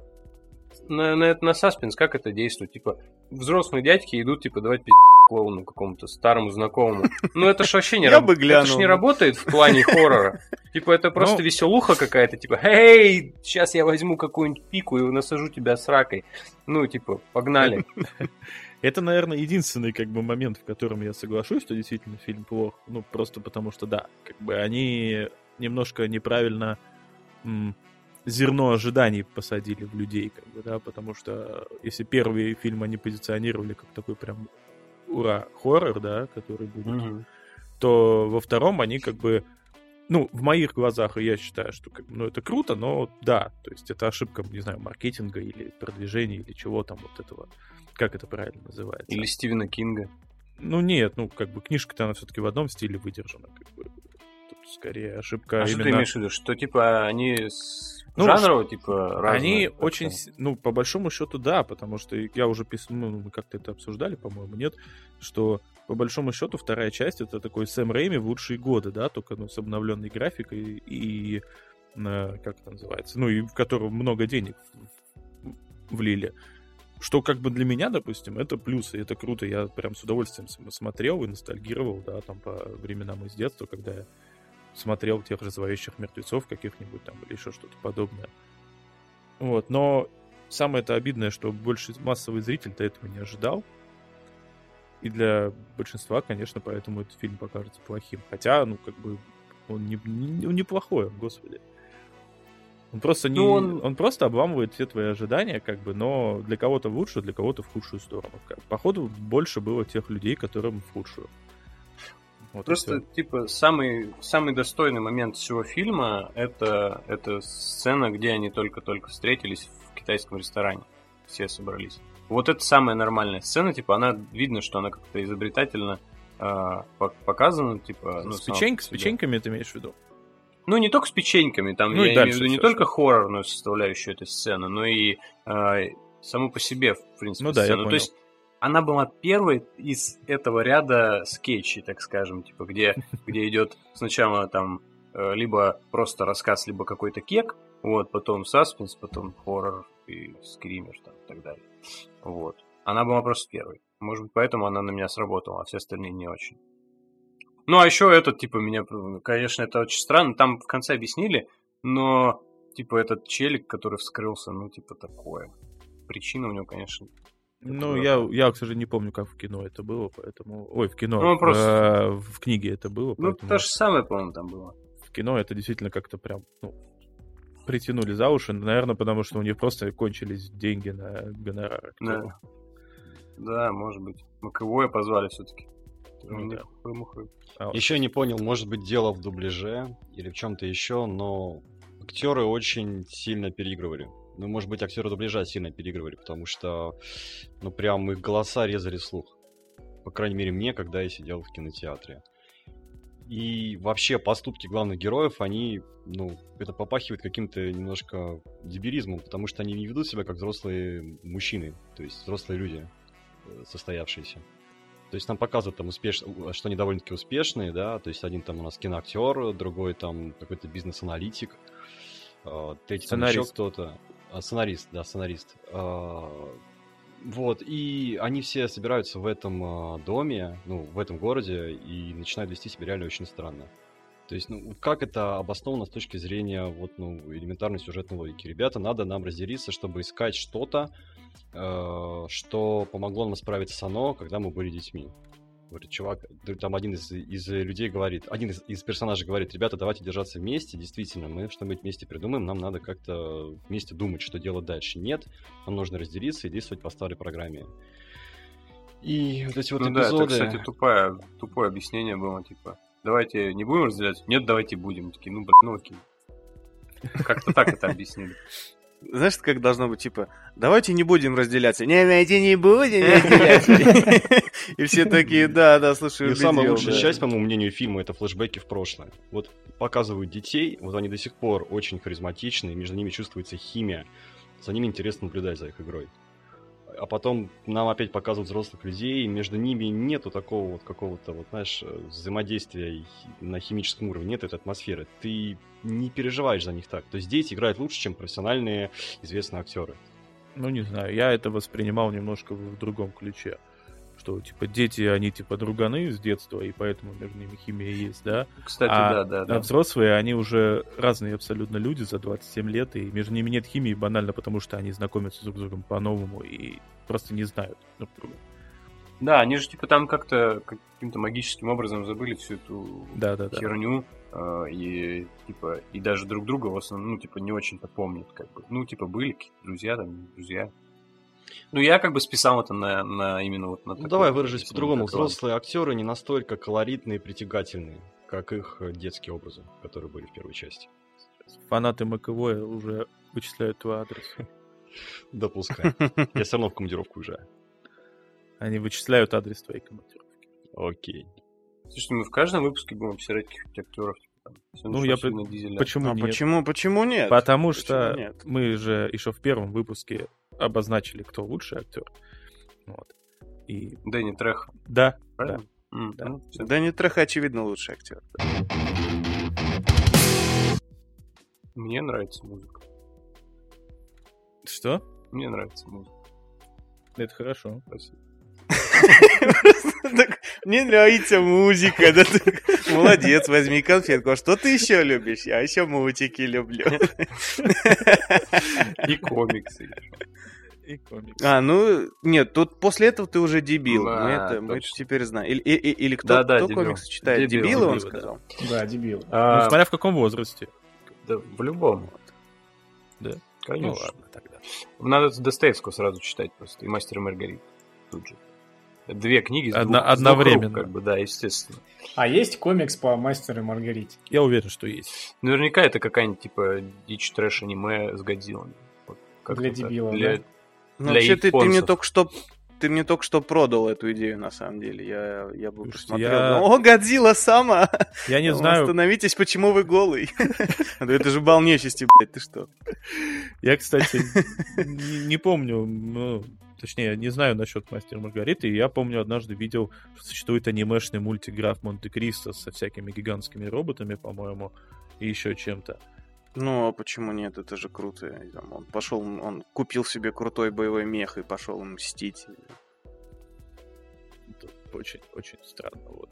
на, на, на саспенс как это действует? Типа, взрослые дядьки идут, типа, давать пи*** клоуну какому-то старому знакомому. Ну, это ж вообще не, раб... это ж не работает в плане хоррора. Типа, это просто ну... веселуха какая-то, типа, эй, сейчас я возьму какую-нибудь пику и насажу тебя с ракой. Ну, типа, погнали. Это, наверное, единственный как бы момент, в котором я соглашусь, что действительно фильм плох. Ну, просто потому что, да, как бы они немножко неправильно м, зерно ожиданий посадили в людей, как бы, да, потому что если первый фильм они позиционировали как такой прям ура хоррор, да, который будет, mm-hmm. то во втором они как бы ну, в моих глазах я считаю, что как, ну, это круто, но да, то есть это ошибка, не знаю, маркетинга или продвижения или чего там вот этого, как это правильно называется. Или Стивена Кинга. Ну нет, ну как бы книжка-то она все-таки в одном стиле выдержана, как бы. Тут скорее ошибка а именно... что ты имеешь в виду? Что типа они ну, жанрово, типа, разные. Они очень, ну, по большому счету, да, потому что я уже писал, ну, мы как-то это обсуждали, по-моему, нет, что по большому счету вторая часть это такой Сэм Рэйми в лучшие годы, да, только, ну, с обновленной графикой и, э, как это называется, ну, и в котором много денег влили. Что как бы для меня, допустим, это плюс, и это круто. Я прям с удовольствием смотрел и ностальгировал, да, там по временам из детства, когда я смотрел тех же зловещих мертвецов каких-нибудь там или еще что-то подобное. Вот, но самое это обидное, что больше массовый зритель-то этого не ожидал. И для большинства, конечно, поэтому этот фильм покажется плохим. Хотя, ну, как бы, он не, не, неплохой, господи. Он просто, не, ну, он... он просто обламывает все твои ожидания, как бы, но для кого-то в лучшую, для кого-то в худшую сторону. Походу, больше было тех людей, которым в худшую. Вот Просто, типа, самый, самый достойный момент всего фильма это, это сцена, где они только-только встретились в китайском ресторане. Все собрались. Вот это самая нормальная сцена, типа, она видно, что она как-то изобретательно э, показана, типа. Ну, с, печеньк, с печеньками ты имеешь в виду? Ну, не только с печеньками, там ну, я имею в виду не только хоррорную составляющую этой сцены, но и э, саму по себе, в принципе, ну, да, сцену. Я понял. То есть она была первой из этого ряда скетчей, так скажем, типа, где, где идет сначала там э, либо просто рассказ, либо какой-то кек, вот, потом саспенс, потом хоррор и скример там и так далее. Вот. Она была просто первой. Может быть, поэтому она на меня сработала, а все остальные не очень. Ну, а еще этот, типа, меня, конечно, это очень странно. Там в конце объяснили, но, типа, этот челик, который вскрылся, ну, типа, такое. Причина у него, конечно, ну, я, я, к сожалению, не помню, как в кино это было, поэтому... Ой, в кино. Ну, просто... в, в книге это было, Ну, поэтому... то же самое, по-моему, там было. В кино это действительно как-то прям, ну, притянули за уши, наверное, потому что у них просто кончились деньги на гонорары. Да. да, может быть. Маковое позвали все-таки. Ну, да. А, еще не понял, может быть, дело в дубляже или в чем-то еще, но актеры очень сильно переигрывали. Ну, может быть, актеры дубляжа сильно переигрывали, потому что, ну, прям их голоса резали слух. По крайней мере, мне, когда я сидел в кинотеатре. И вообще поступки главных героев, они, ну, это попахивает каким-то немножко дебилизмом, потому что они не ведут себя как взрослые мужчины, то есть взрослые люди, э, состоявшиеся. То есть нам показывают там успеш... что они довольно-таки успешные, да, то есть один там у нас киноактер, другой там какой-то бизнес-аналитик, э, третий там еще кто-то. А, сценарист, да, сценарист. А, вот, и они все собираются в этом а, доме, ну, в этом городе, и начинают вести себя реально очень странно. То есть, ну, как это обосновано с точки зрения вот, ну, элементарной сюжетной логики? Ребята, надо нам разделиться, чтобы искать что-то, э, что помогло нам справиться с оно, когда мы были детьми. Говорит, чувак, там один из, из людей говорит, один из, из персонажей говорит, ребята, давайте держаться вместе, действительно, мы что-нибудь вместе придумаем, нам надо как-то вместе думать, что делать дальше. Нет, нам нужно разделиться и действовать по старой программе. И вот эти вот ну эпизоды... да, это, кстати, тупое, тупое объяснение было, типа, давайте не будем разделять? Нет, давайте будем. Такие, ну, блин, ну окей. Как-то так это объяснили. Знаешь, как должно быть, типа, давайте не будем разделяться. Не, давайте не будем разделяться. И все такие, да, да, слушай, самая лучшая часть, по моему мнению, фильма, это флешбеки в прошлое. Вот показывают детей, вот они до сих пор очень харизматичны, между ними чувствуется химия. За ними интересно наблюдать за их игрой а потом нам опять показывают взрослых людей, и между ними нету такого вот какого-то, вот, знаешь, взаимодействия на химическом уровне, нет этой атмосферы. Ты не переживаешь за них так. То есть дети играют лучше, чем профессиональные известные актеры. ну, не знаю, я это воспринимал немножко в другом ключе. Что, типа, дети, они, типа, друганы с детства, и поэтому между ними химия есть, да? Кстати, а, да, да, да. А взрослые, они уже разные абсолютно люди за 27 лет, и между ними нет химии банально потому, что они знакомятся друг с другом по-новому и просто не знают друг друга. Да, они же, типа, там как-то каким-то магическим образом забыли всю эту да, да, да. херню, э, и, типа, и даже друг друга в основном, ну, типа, не очень-то помнят, как бы. Ну, типа, были какие-то друзья, там, друзья. Ну, я как бы списал это на, на именно вот на Ну, давай выражусь по-другому. Взрослые актеры не настолько колоритные и притягательные, как их э, детские образы, которые были в первой части. Фанаты МКВ уже вычисляют твой адрес. Допускай. Я все равно в командировку уезжаю. Они вычисляют адрес твоей командировки. Окей. Слушайте, мы в каждом выпуске будем обсирать каких-то актеров. Типа, ну, я... Почему а нет? Почему, почему нет? Потому почему что нет? мы же еще в первом выпуске обозначили, кто лучший актер. Вот. И... Дэнни Трех. Да, Правильно? да. Mm, да. Ну. Дэнни Трех, очевидно, лучший актер. Мне нравится музыка. Что? Мне нравится музыка. Это хорошо. Спасибо. Мне нравится музыка. да Молодец, возьми конфетку. А что ты еще любишь? Я еще мультики люблю. И комиксы. И. А, ну, нет, тут после этого ты уже дебил. Да, мы, это, мы это теперь знаем. Или, и- и- или кто, Да-да, кто дебил. комиксы читает? Дебил, Дебилы, он дебил, да. сказал? Да, дебил. Ну, А, смотря в каком возрасте. да, в любом. Да. Конечно. Ну ладно, тогда. Надо Достоевского сразу читать просто. И Мастер и Маргарит. Тут же. Две книги Одно- двух- с двух одновременно. рук, как бы, да, естественно. А есть комикс по Мастеру и Маргарите? Я уверен, что есть. Наверняка это какая-нибудь типа дичь трэш аниме с Годзиллами. Вот Для дебилов, Для- да? Ну, Для вообще, ты, ты мне только что... Ты мне только что продал эту идею, на самом деле. Я, я бы Слушайте, посмотрел. я- О, Годзилла сама! Я не знаю, Остановитесь, почему вы голый? Да это же бал нечисти, блядь, ты что? я, кстати, не, не помню, ну, точнее, не знаю насчет Мастера и Маргариты. Я помню, однажды видел, что существует анимешный мультик Граф Монте-Кристо со всякими гигантскими роботами, по-моему, и еще чем-то. Ну, а почему нет? Это же круто. И Он пошел, он купил себе крутой боевой мех и пошел мстить. Это очень, очень странно, вот.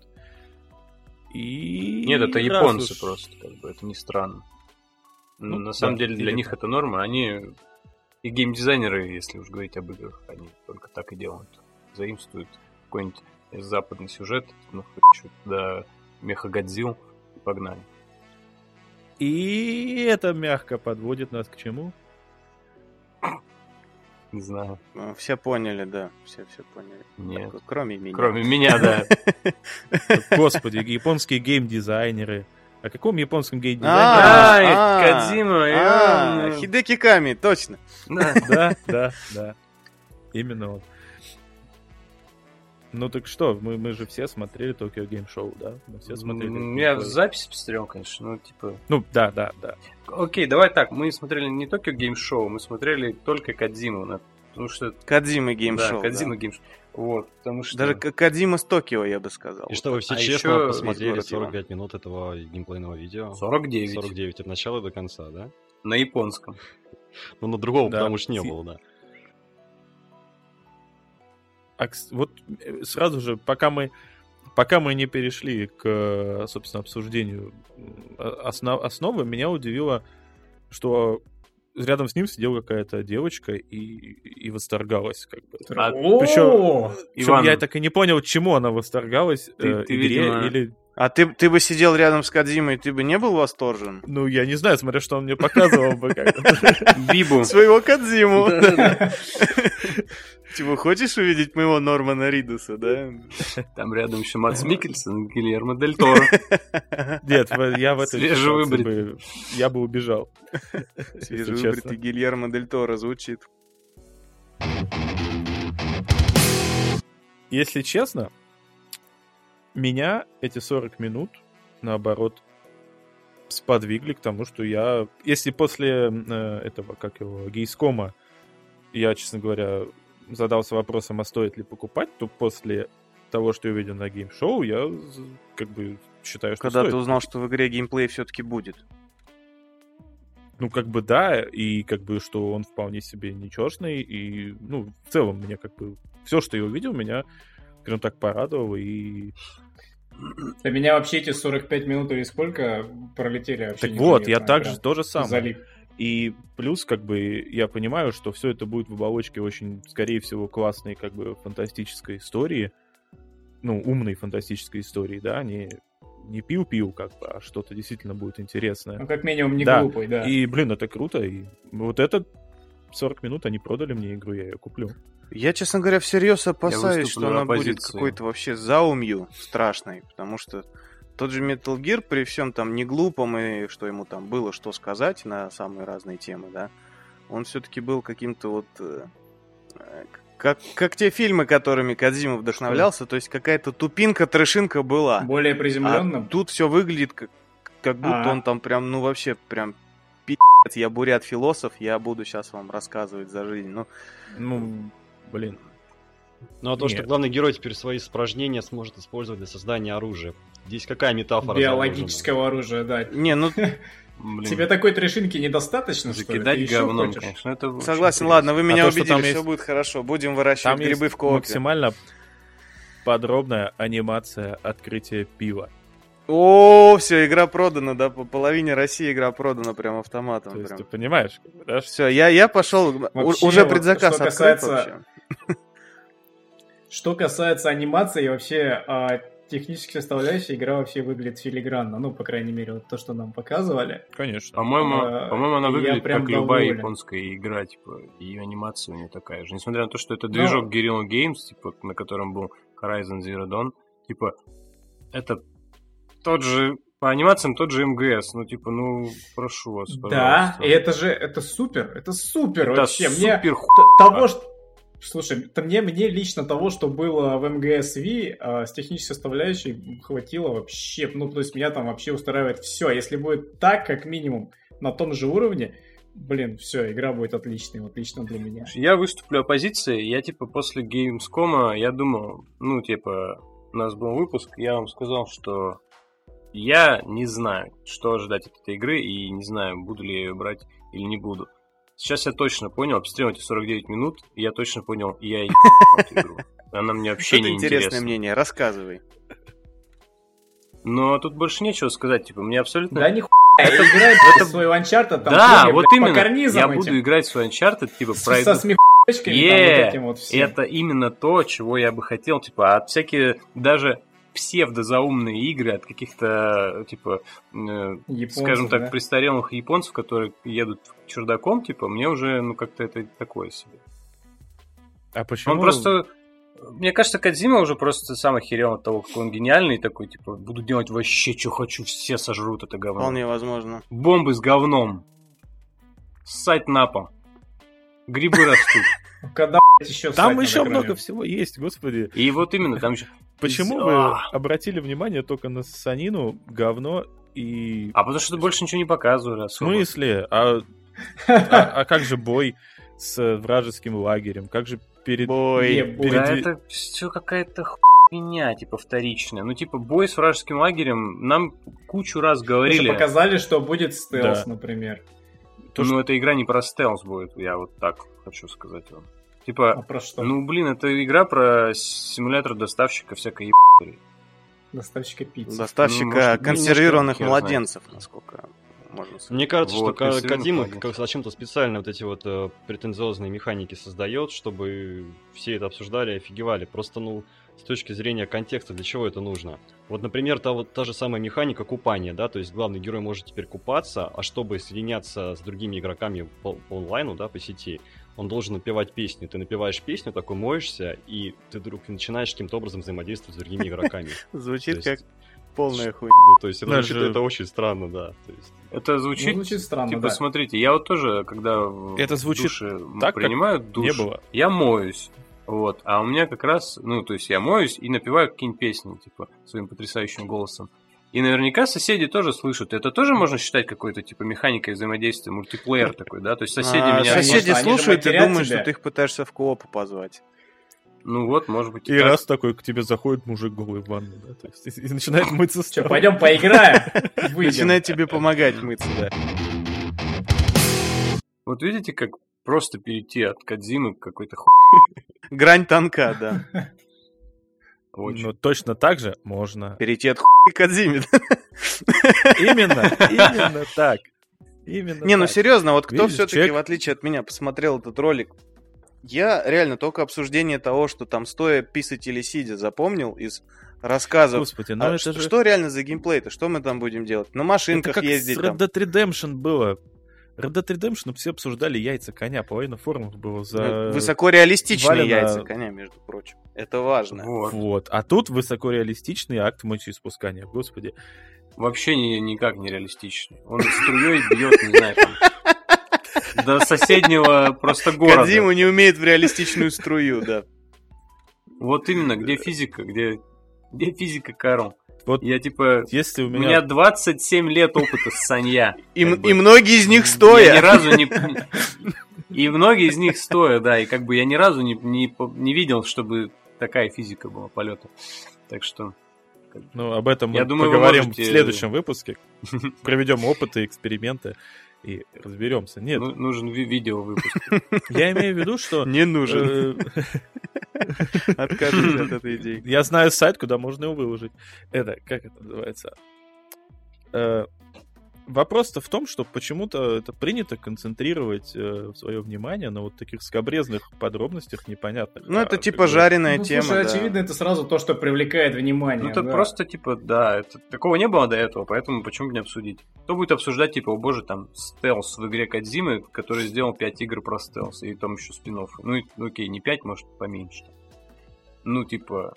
И... Нет, это раз японцы уж- просто, как бы, это не странно. Ну, На самом да, деле для них это норма, они и геймдизайнеры, если уж говорить об играх, они только так и делают. Заимствуют какой-нибудь западный сюжет, ну, хоть туда меха Годзилл и погнали. И это мягко подводит нас к чему? Не знаю. Ну, Все поняли, да. Все все поняли. Нет. Так, Кроме меня. Кроме меня, да. Господи, японские геймдизайнеры. О каком японском геймдизайнере? А, Ай, а, Кодзима, и А, Хидеки Ками, точно. Да. Да, да. Именно он. Ну так что, мы, мы же все смотрели Tokyo Game Show, да? Мы все смотрели. Я в записи посмотрел, конечно, ну, типа... Ну, да, да, да. Окей, давай так, мы смотрели не Tokyo Game Show, мы смотрели только Кодзиму, на- потому что... Кодзима Game Show. да, Кодзима Game Show. Вот, потому что... Даже К- Кодзима с Токио, я бы сказал. И что вы все А честно посмотрели из города 45 минут этого геймплейного видео? 49. 49 от начала до конца, да? На японском. Ну, на другого Да. потому что не было, да. А вот э, сразу же, пока мы, пока мы не перешли к, собственно, обсуждению основ- основы, меня удивило, что рядом с ним сидела какая-то девочка и, и восторгалась, как бы. А, Причем Иван, я так и не понял, чему она восторгалась, Ты- э, ты, игре видимо, или... А ты, ты бы сидел рядом с Кадзимой, ты бы не был восторжен? Ну, я не знаю, смотря что он мне показывал бы. Бибу. Своего Кадзиму. Типа, хочешь увидеть моего Нормана Ридуса, да? Там рядом еще Матс Микельсон, Гильермо Дель Торо. Нет, я в этой ситуации Свежевыбритый. бы... Я бы убежал. если честно. Свежевыбритый Гильермо Дель Торо звучит. Если честно, меня эти 40 минут, наоборот, сподвигли к тому, что я... Если после э, этого, как его, гейскома, я, честно говоря, задался вопросом, а стоит ли покупать, то после того, что я увидел на геймшоу, я как бы считаю, что Когда стоит. ты узнал, что в игре геймплей все-таки будет. ну, как бы да, и как бы, что он вполне себе нечестный, и, ну, в целом, мне как бы, все, что я увидел, меня, скажем так, порадовало, и... Для меня вообще эти 45 минут или сколько пролетели вообще Так вот, я также то же самое. Залип. И плюс, как бы, я понимаю, что все это будет в оболочке очень, скорее всего, классной, как бы, фантастической истории. Ну, умной фантастической истории, да, не, не пил-пил, как бы, а что-то действительно будет интересное. Ну, как минимум, не Да. глупый, да. И, блин, это круто. И вот это 40 минут они продали мне игру, я ее куплю. Я, честно говоря, всерьез опасаюсь, что она будет оппозицией. какой-то вообще заумью страшной, потому что тот же Metal Gear при всем там не глупом и что ему там было что сказать на самые разные темы, да, он все-таки был каким-то вот э, э, как, как те фильмы, которыми Кадзима вдохновлялся, то есть какая-то тупинка, трешинка была. Более А приземленным. тут все выглядит как, как будто А. он там прям, ну вообще прям пи***ц, я бурят-философ, я буду сейчас вам рассказывать за жизнь. Ну, Ну, блин. Ну а то, что Нет. главный герой теперь свои испражнения сможет использовать для создания оружия. Здесь какая метафора? Биологического оружия, да. не, ну Блин, Тебе такой трешинки недостаточно, что ли? Ты закидать говном, конечно, это Согласен, ладно, вы меня то, что убедили, там все есть- будет хорошо. Будем выращивать Там грибы в коопе. максимально подробная анимация открытия пива. О, все, игра продана, да, по половине России игра продана прям автоматом. То есть прям. ты понимаешь, да, что- Все, я, я пошел, Вообще, уже вот предзаказ что открыт касается- вообще. Что касается анимации и вообще а, технической составляющей, игра вообще выглядит филигранно. Ну, по крайней мере, вот то, что нам показывали. конечно. По-моему, А, по-моему, она выглядит прям как любая доволен. японская игра, типа, и анимация у нее такая же. Несмотря на то, что это движок Guerrilla Games, типа, на котором был Horizon Zero Dawn, типа, это тот же, по анимациям тот же МГС, ну, типа, ну, прошу вас, Да, пожалуйста. и это же, это супер, это супер Это вообще. Мне супер т- того, что... Слушай, то мне, мне лично того, что было в МГС V а, с технической составляющей, хватило вообще. Ну, то есть меня там вообще устраивает все. Если будет так, как минимум, на том же уровне, блин, все, игра будет отличной, вот для меня. Я выступлю оппозицией, я, типа, после Gamescom, я думал, ну, типа, у нас был выпуск, я вам сказал, что я не знаю, что ожидать от этой игры, и не знаю, буду ли я ее брать или не буду. Сейчас я точно понял, обстрел эти 49 минут, и я точно понял, я ебу эту игру. Она мне вообще не интересное интересна. мнение, рассказывай. Но тут больше нечего сказать, типа, мне абсолютно... Да нихуя, это играет в свой Uncharted, там да, ходим, вот блядь, именно. по карнизам Я этим. буду играть в свой Uncharted, типа, С- пройду... со смехочками, там, Е, вот этим вот всем. Это именно то, чего я бы хотел, типа, от всякие даже псевдозаумные игры, от каких-то, типа, э, Японцев, скажем так, да. престарелых японцев, которые едут чердаком, типа, мне уже, ну, как-то это такое себе. А почему? Он просто... Мне кажется, Кадзима уже просто сам охерел от того, какой он гениальный, такой, типа, буду делать вообще, что хочу, все сожрут это говно. Вполне возможно. Бомбы с говном. Ссать на пол. Грибы растут. Когда, еще Там еще много всего есть, господи. И вот именно, там еще... Почему А. вы обратили внимание только на санину, говно и... А потому что больше ничего не показывали В особо. смысле? А, а, а как же бой с вражеским лагерем? Как же перед... Бой. Бой. Да перед- это все какая-то хуйня, типа, вторичная. Ну, типа, бой с вражеским лагерем нам кучу раз говорили. что показали, что будет стелс, Да. например. то, ну, эта игра не про стелс будет, я вот так хочу сказать вам. А Типа, про что? ну, блин, это игра про симулятор доставщика всякой ебаной. Доставщика пиццы. Ну, Доставщика может, консервированных немножко младенцев, насколько можно сказать. Мне кажется, Вот, что Ка- консервированных Кодзима вагонов. как зачем-то специально вот эти вот э, претенциозные механики создает, чтобы все это обсуждали и офигевали. Просто, ну, с точки зрения контекста, для чего это нужно? Вот, например, та, вот, та же самая механика купания, да, то есть главный герой может теперь купаться, а чтобы соединяться с другими игроками по, по онлайну, да, по сети, он должен напевать песню. Ты напеваешь песню, такой моешься, и ты вдруг начинаешь каким-то образом взаимодействовать с другими игроками. Звучит как полная хуйня. Ну, то есть это, звучит- очень странно, да. Это Ну, звучит, звучит странно, типа, смотрите, я вот тоже, когда Это звучит так, принимаю душ, не было. я моюсь. Вот, а у меня как раз, ну, то есть я моюсь и напеваю какие-нибудь песни, типа, своим потрясающим голосом. И наверняка соседи тоже слышат. Это тоже можно считать какой-то, типа, механикой взаимодействия, мультиплеер такой, да? То есть соседи А, меня... Соседи же слушают и думают, тебя. что ты их пытаешься в кооп позвать. Ну вот, может быть, И так. раз такой к тебе заходит мужик голый в ванну, да, то есть, и, и начинает мыться тобой. пойдем поиграем? Начинает тебе помогать мыться, да. Вот видите, как просто перейти от Кадзимы к какой-то ху... Грань тонка, да. Ну, точно так же можно. Перейти от хуй к. Именно, именно так. Именно Не, ну так. серьезно, вот кто все-таки, в отличие от меня, посмотрел этот ролик, я реально только обсуждение того, что там стоя писать или сидя, запомнил из рассказов. Господи, ну А это что, же... что реально за геймплей-то? Что мы там будем делать? На Это машинках как ездить с там. Red Dead Redemption было. Red Dead Redemption все обсуждали яйца коня, половина форумов было за... Ну, Высокореалистичные Валено- яйца коня, между прочим. Это важно. Вот. Вот. А тут высокореалистичный акт мочеиспускания. Господи. Вообще ни- никак не реалистичный. Он струей бьет, не знаю, там, до соседнего просто города. Кадзиму не умеет в реалистичную струю, да. Вот именно, где физика, где, где физика, Карл? Вот Я типа... если у У меня... меня 27 лет опыта с Санья. И, и многие из них Я стоя. ни разу не... И многие из них стоя, да, и как бы я ни разу не, не, не видел, чтобы такая физика была полета. Так что... Ну, об этом мы Я думаю, вы поговорим можете- в следующем выпуске. Проведем опыты, эксперименты и разберемся. Нет, ну- нужен ви- видео выпуск. я имею в виду, что... Не нужен. э, Откажусь от этой идеи. Я знаю сайт, куда можно его выложить. Это, как это называется? Э, Вопрос-то в том, что почему-то это принято концентрировать свое внимание на вот таких скобрезных подробностях непонятных. Ну, А, это типа жареная Ну, тема, слушай, да. очевидно, это сразу то, что привлекает внимание. Ну, это да. просто, типа, да, это, такого не было до этого, поэтому почему бы не обсудить? Кто будет обсуждать, типа, о боже, там, стелс в игре Кадзимы, который сделал 5 игр про стелс, и там еще спин Ну, и, ну, окей, не 5, может, поменьше. Ну, типа,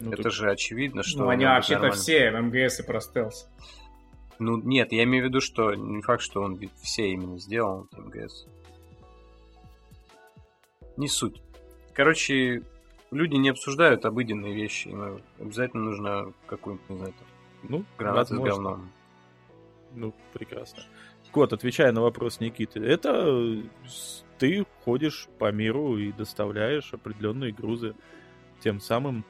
ну, это так- же очевидно, что... Ну, они вообще-то все в МГС и про стелс. Ну, нет, я имею в виду, что не факт, что он все именно сделал, МГС. Не суть. Короче, люди не обсуждают обыденные вещи, им обязательно нужно какую-нибудь, не знаю, там, Ну, гранату с возможно. говном. Ну, прекрасно. Кот, отвечая на вопрос Никиты, это э, с- ты ходишь по миру и доставляешь определенные грузы, тем самым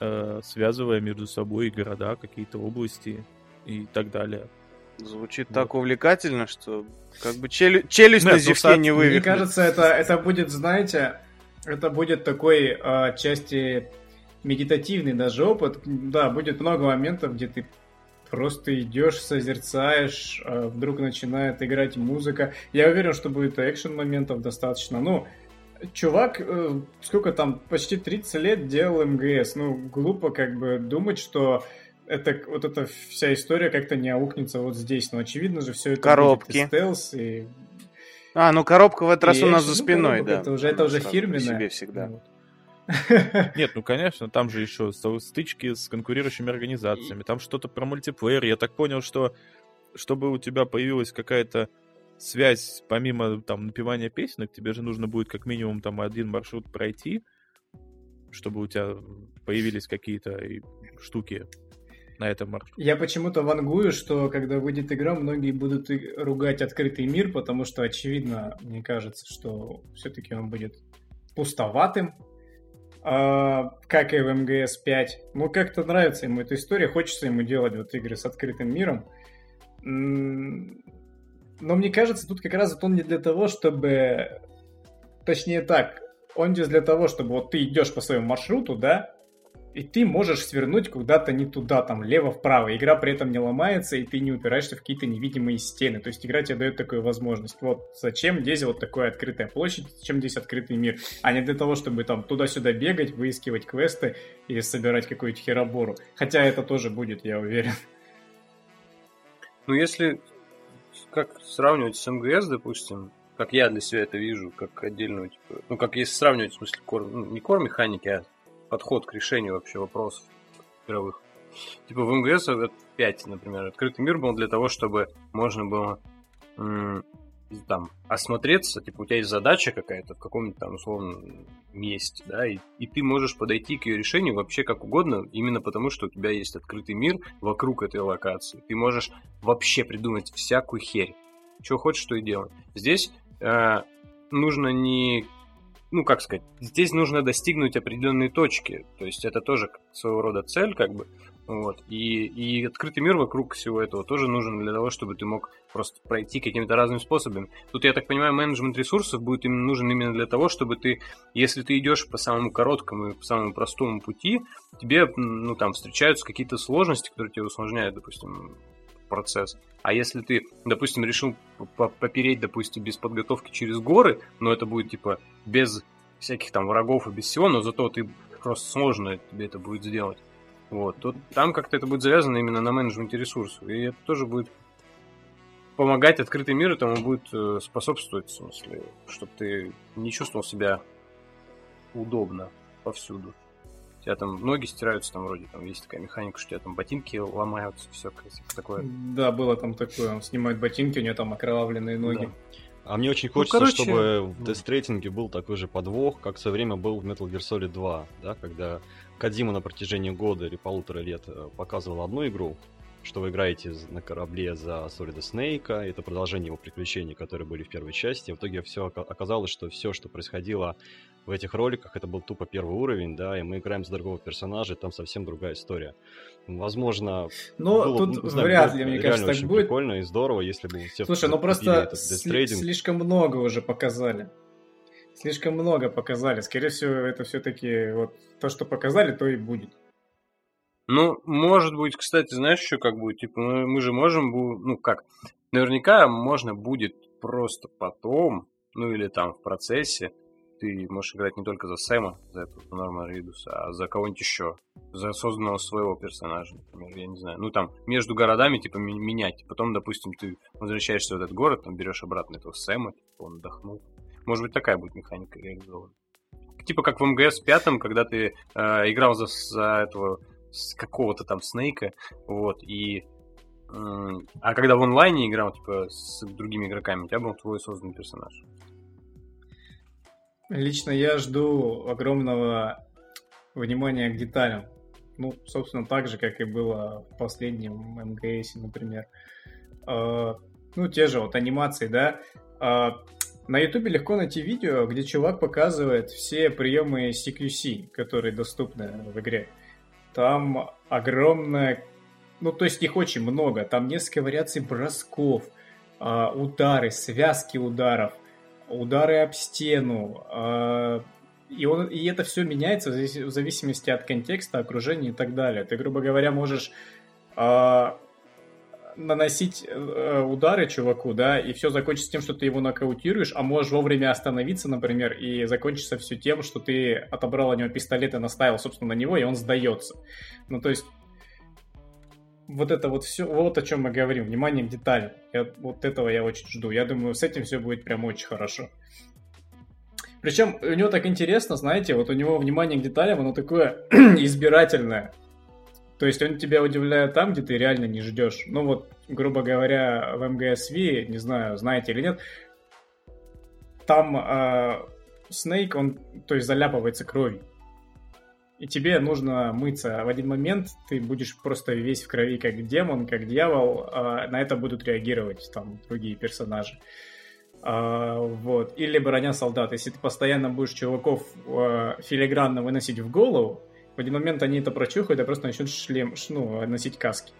э, связывая между собой города, какие-то области и так далее. Звучит Вот. так увлекательно, что как бы челю- челюсть Нет, на ну, зевке не Мне вывихнет. кажется, это, это будет, знаете, это будет такой э, части медитативный даже опыт. Да, будет много моментов, где ты просто идешь, созерцаешь, э, вдруг начинает играть музыка. Я уверен, что будет экшен моментов достаточно. Ну, чувак, э, сколько там, почти 30 лет делал МГС. Ну, глупо как бы думать, что это, вот эта вся история как-то не аукнется вот здесь. Но очевидно же все это Коробки. будет и стелс, и А, ну коробка в этот раз и у нас за спиной, да. Это уже, это уже фирменное. себе всегда. Вот. Нет, ну конечно, там же еще стычки с конкурирующими организациями, там что-то про мультиплеер. Я так понял, что чтобы у тебя появилась какая-то связь, помимо там напевания песенок, тебе же нужно будет как минимум там один маршрут пройти, чтобы у тебя появились какие-то штуки на этом маршруте. Я почему-то вангую, что когда выйдет игра, многие будут ругать открытый мир, потому что очевидно, мне кажется, что все-таки он будет пустоватым, а, как и в МГС 5. Ну, как-то нравится ему эта история, хочется ему делать вот игры с открытым миром. Но мне кажется, тут как раз вот он не для того, чтобы... Точнее так, он здесь для того, чтобы вот ты идешь по своему маршруту, да, и ты можешь свернуть куда-то не туда, там, лево-вправо. Игра при этом не ломается, и ты не упираешься в какие-то невидимые стены. То есть игра тебе дает такую возможность. Вот зачем здесь вот такая открытая площадь, зачем здесь открытый мир, а не для того, чтобы там туда-сюда бегать, выискивать квесты и собирать какую-то херобору. Хотя это тоже будет, я уверен. Ну, если как сравнивать с МГС, допустим, как я для себя это вижу, как отдельную, типа, ну, как если сравнивать, в смысле, кор, ну, не кор механики, а подход к решению вообще вопросов игровых. Типа в МГС 5, например, открытый мир был для того, чтобы можно было там осмотреться, типа у тебя есть задача какая-то в каком-нибудь там условном месте, да, и, и ты можешь подойти к ее решению вообще как угодно, именно потому, что у тебя есть открытый мир вокруг этой локации. Ты можешь вообще придумать всякую херь. Что хочешь, то и делай. Здесь э, нужно не... Ну, как сказать, здесь нужно достигнуть определенной точки. То есть это тоже своего рода цель, как бы. Вот. И, и открытый мир вокруг всего этого тоже нужен для того, чтобы ты мог просто пройти какими-то разными способами. Тут, я так понимаю, менеджмент ресурсов будет именно нужен именно для того, чтобы ты, если ты идешь по самому короткому и по самому простому пути, тебе, ну, там, встречаются какие-то сложности, которые тебе усложняют, допустим, процесс. А если ты, допустим, решил попереть, допустим, без подготовки через горы, но это будет, типа, без всяких там врагов и без всего, но зато ты просто сложно тебе это будет сделать вот, то там как-то это будет завязано именно на менеджменте ресурсов. И это тоже будет помогать открытый мир этому будет э, способствовать, в смысле, чтобы ты не чувствовал себя удобно повсюду. У тебя там ноги стираются, там вроде там есть такая механика, что у тебя там ботинки ломаются, все такое. Да, было там такое, он снимает ботинки, у него там окровавленные ноги. Да. А мне очень ну, хочется, ну, короче... чтобы в тестрейдинге был такой же подвох, как в свое время был в Metal Gear Solid 2, да, когда Кадима на протяжении года или полутора лет э, показывал одну игру, что вы играете на корабле за Солида Снейка, это продолжение его приключений, которые были в первой части. В итоге все оказалось, что все, что происходило в этих роликах, это был тупо первый уровень, да, и мы играем за другого персонажа, и там совсем другая история. Возможно, но было, тут ну, знаю, вряд ли, мне кажется, так будет. прикольно и здорово, если бы все Слушай, ну просто слишком много уже показали. Слишком много показали. Скорее всего, это все-таки вот то, что показали, то и будет. Ну, может быть, кстати, знаешь еще как будет? Типа, мы, мы же можем, ну как, наверняка можно будет просто потом, ну или там в процессе, ты можешь играть не только за Сэма, за этого Норма Ридуса, а за кого-нибудь еще. За созданного своего персонажа, например, я не знаю. Ну, там, между городами, типа, менять. Потом, допустим, ты возвращаешься в этот город, там, берешь обратно этого Сэма, типа, он отдохнул. Может быть, такая будет механика реализована. Типа как в МГС пятом, когда ты э, играл за, за этого с какого-то там Снейка, вот, и а когда в онлайне играл, типа, с другими игроками, у тебя был твой созданный персонаж. Лично я жду огромного внимания к деталям. Ну, собственно, так же, как и было в последнем МГС, например. Э, ну, те же вот анимации, да. Э, на Ютубе легко найти видео, где чувак показывает все приемы CQC, которые доступны в игре. Там огромное... Ну, то есть их очень много. Там несколько вариаций бросков, а, удары, связки ударов, удары об стену. А, и, он, и это все меняется в зависимости от контекста, окружения и так далее. Ты, грубо говоря, можешь а, наносить э, удары чуваку, да, и все закончится тем, что ты его нокаутируешь, а можешь вовремя остановиться, например, и закончится все тем, что ты отобрал у него пистолет и наставил, собственно, на него, и он сдается. Ну, то есть, вот это вот все, вот о чем мы говорим, внимание к деталям. Я, вот этого я очень жду. Я думаю, с этим все будет прям очень хорошо. Причем у него так интересно, знаете, вот у него внимание к деталям, оно такое избирательное. То есть он тебя удивляет там, где ты реально не ждешь. Ну вот, грубо говоря, в МГСВ, не знаю, знаете или нет, там э, Снейк, он, то есть заляпывается кровью. И тебе нужно мыться. В один момент ты будешь просто весь в крови, как демон, как дьявол. А на это будут реагировать там другие персонажи. А, вот. Или броня солдат. Если ты постоянно будешь чуваков а, филигранно выносить в голову, в один момент они это прочухают и просто начнут шлем, ну, носить каски.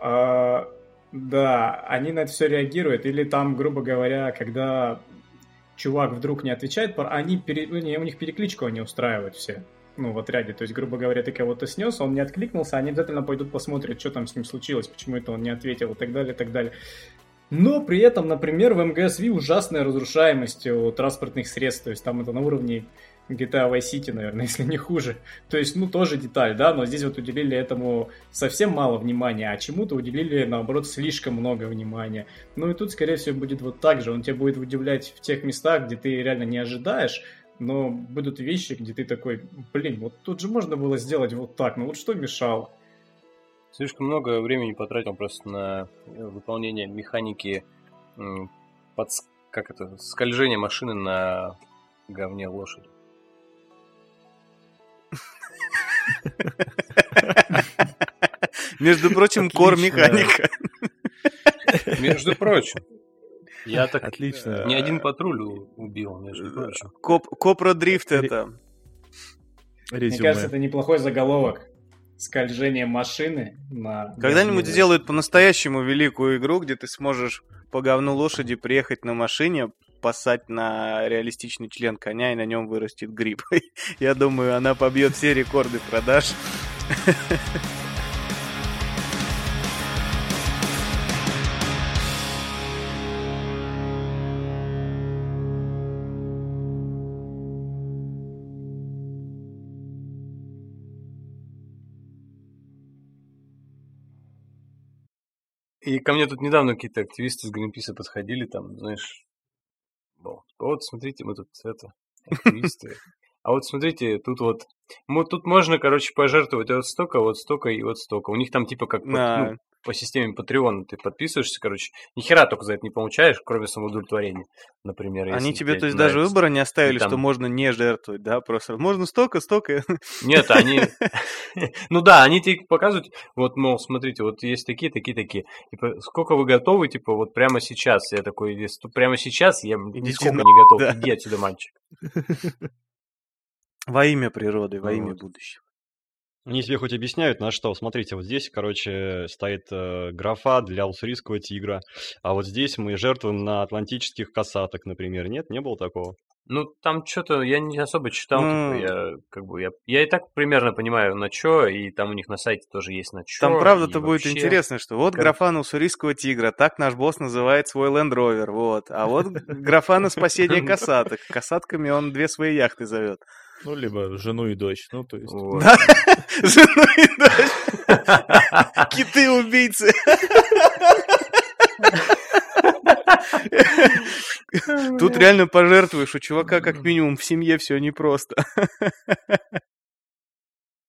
А, да, они на это все реагируют. Или там, грубо говоря, когда чувак вдруг не отвечает, они пере... Ну, у них перекличку они устраивают все. Ну, в отряде. То есть, грубо говоря, ты кого-то снес, он не откликнулся, они обязательно пойдут посмотрят, что там с ним случилось, почему это он не ответил и так далее, и так далее. Но при этом, например, в МГСВ ужасная разрушаемость у транспортных средств. То есть там это на уровне GTA Vice City, наверное, если не хуже. То есть, ну, тоже деталь, да, но здесь вот уделили этому совсем мало внимания, а чему-то уделили, наоборот, слишком много внимания. Ну и тут, скорее всего, будет вот так же. Он тебя будет удивлять в тех местах, где ты реально не ожидаешь, но будут вещи, где ты такой, блин, вот тут же можно было сделать вот так, ну вот что мешало? Слишком много времени потратил просто на выполнение механики под, как это, скольжение машины на говне лошади. Между прочим, кор механика. Между прочим. Я так Отлично. не один патруль убил, между прочим. Коп, Копро дрифт это. Мне кажется, это неплохой заголовок. скольжение машины на... Когда-нибудь сделают по-настоящему великую игру, где ты сможешь по говну лошади приехать на машине, посать на реалистичный член коня, и на нем вырастет гриб. Я думаю, она побьет все рекорды продаж. И ко мне тут недавно какие-то активисты с Гринписа подходили, там, знаешь, вот, вот смотрите, мы тут это, активисты. А вот смотрите, тут вот, вот тут можно, короче, пожертвовать вот столько, вот столько и вот столько. У них там типа как Да. ну, по системе Patreon ты подписываешься, короче, ни хера только за это не получаешь, кроме самоудовлетворения, например. Они тебе, то есть, нравится. даже выбора не оставили, там- что можно не жертвовать, да? Просто можно столько, столько. Нет, они... Ну да, они тебе показывают, вот, мол, смотрите, вот есть такие, такие, такие. Типа, сколько вы готовы, типа, вот прямо сейчас? Я такой, «Если тут прямо сейчас, я нисколько не готов. Иди отсюда, мальчик. Во имя природы, во имя будущего. Они тебе хоть объясняют, на что. Смотрите, вот здесь, короче, стоит э, графа для уссурийского тигра. А вот здесь мы жертвуем на атлантических касаток, например. Нет, не было такого. Ну, там что-то я не особо читал, Ну. типа, я как бы, я, я и так примерно понимаю, на что, и там у них на сайте тоже есть на что. Там правда-то будет интересно, что вот как- графа на уссурийского тигра, так наш босс называет свой Land Rover, вот. А вот графа на спасение касаток. Касатками он две свои яхты зовет. Ну, либо жену и дочь. Ну, то есть... Вот. Да? Жену и дочь. Киты-убийцы. Тут реально пожертвуешь, у чувака как минимум в семье все непросто.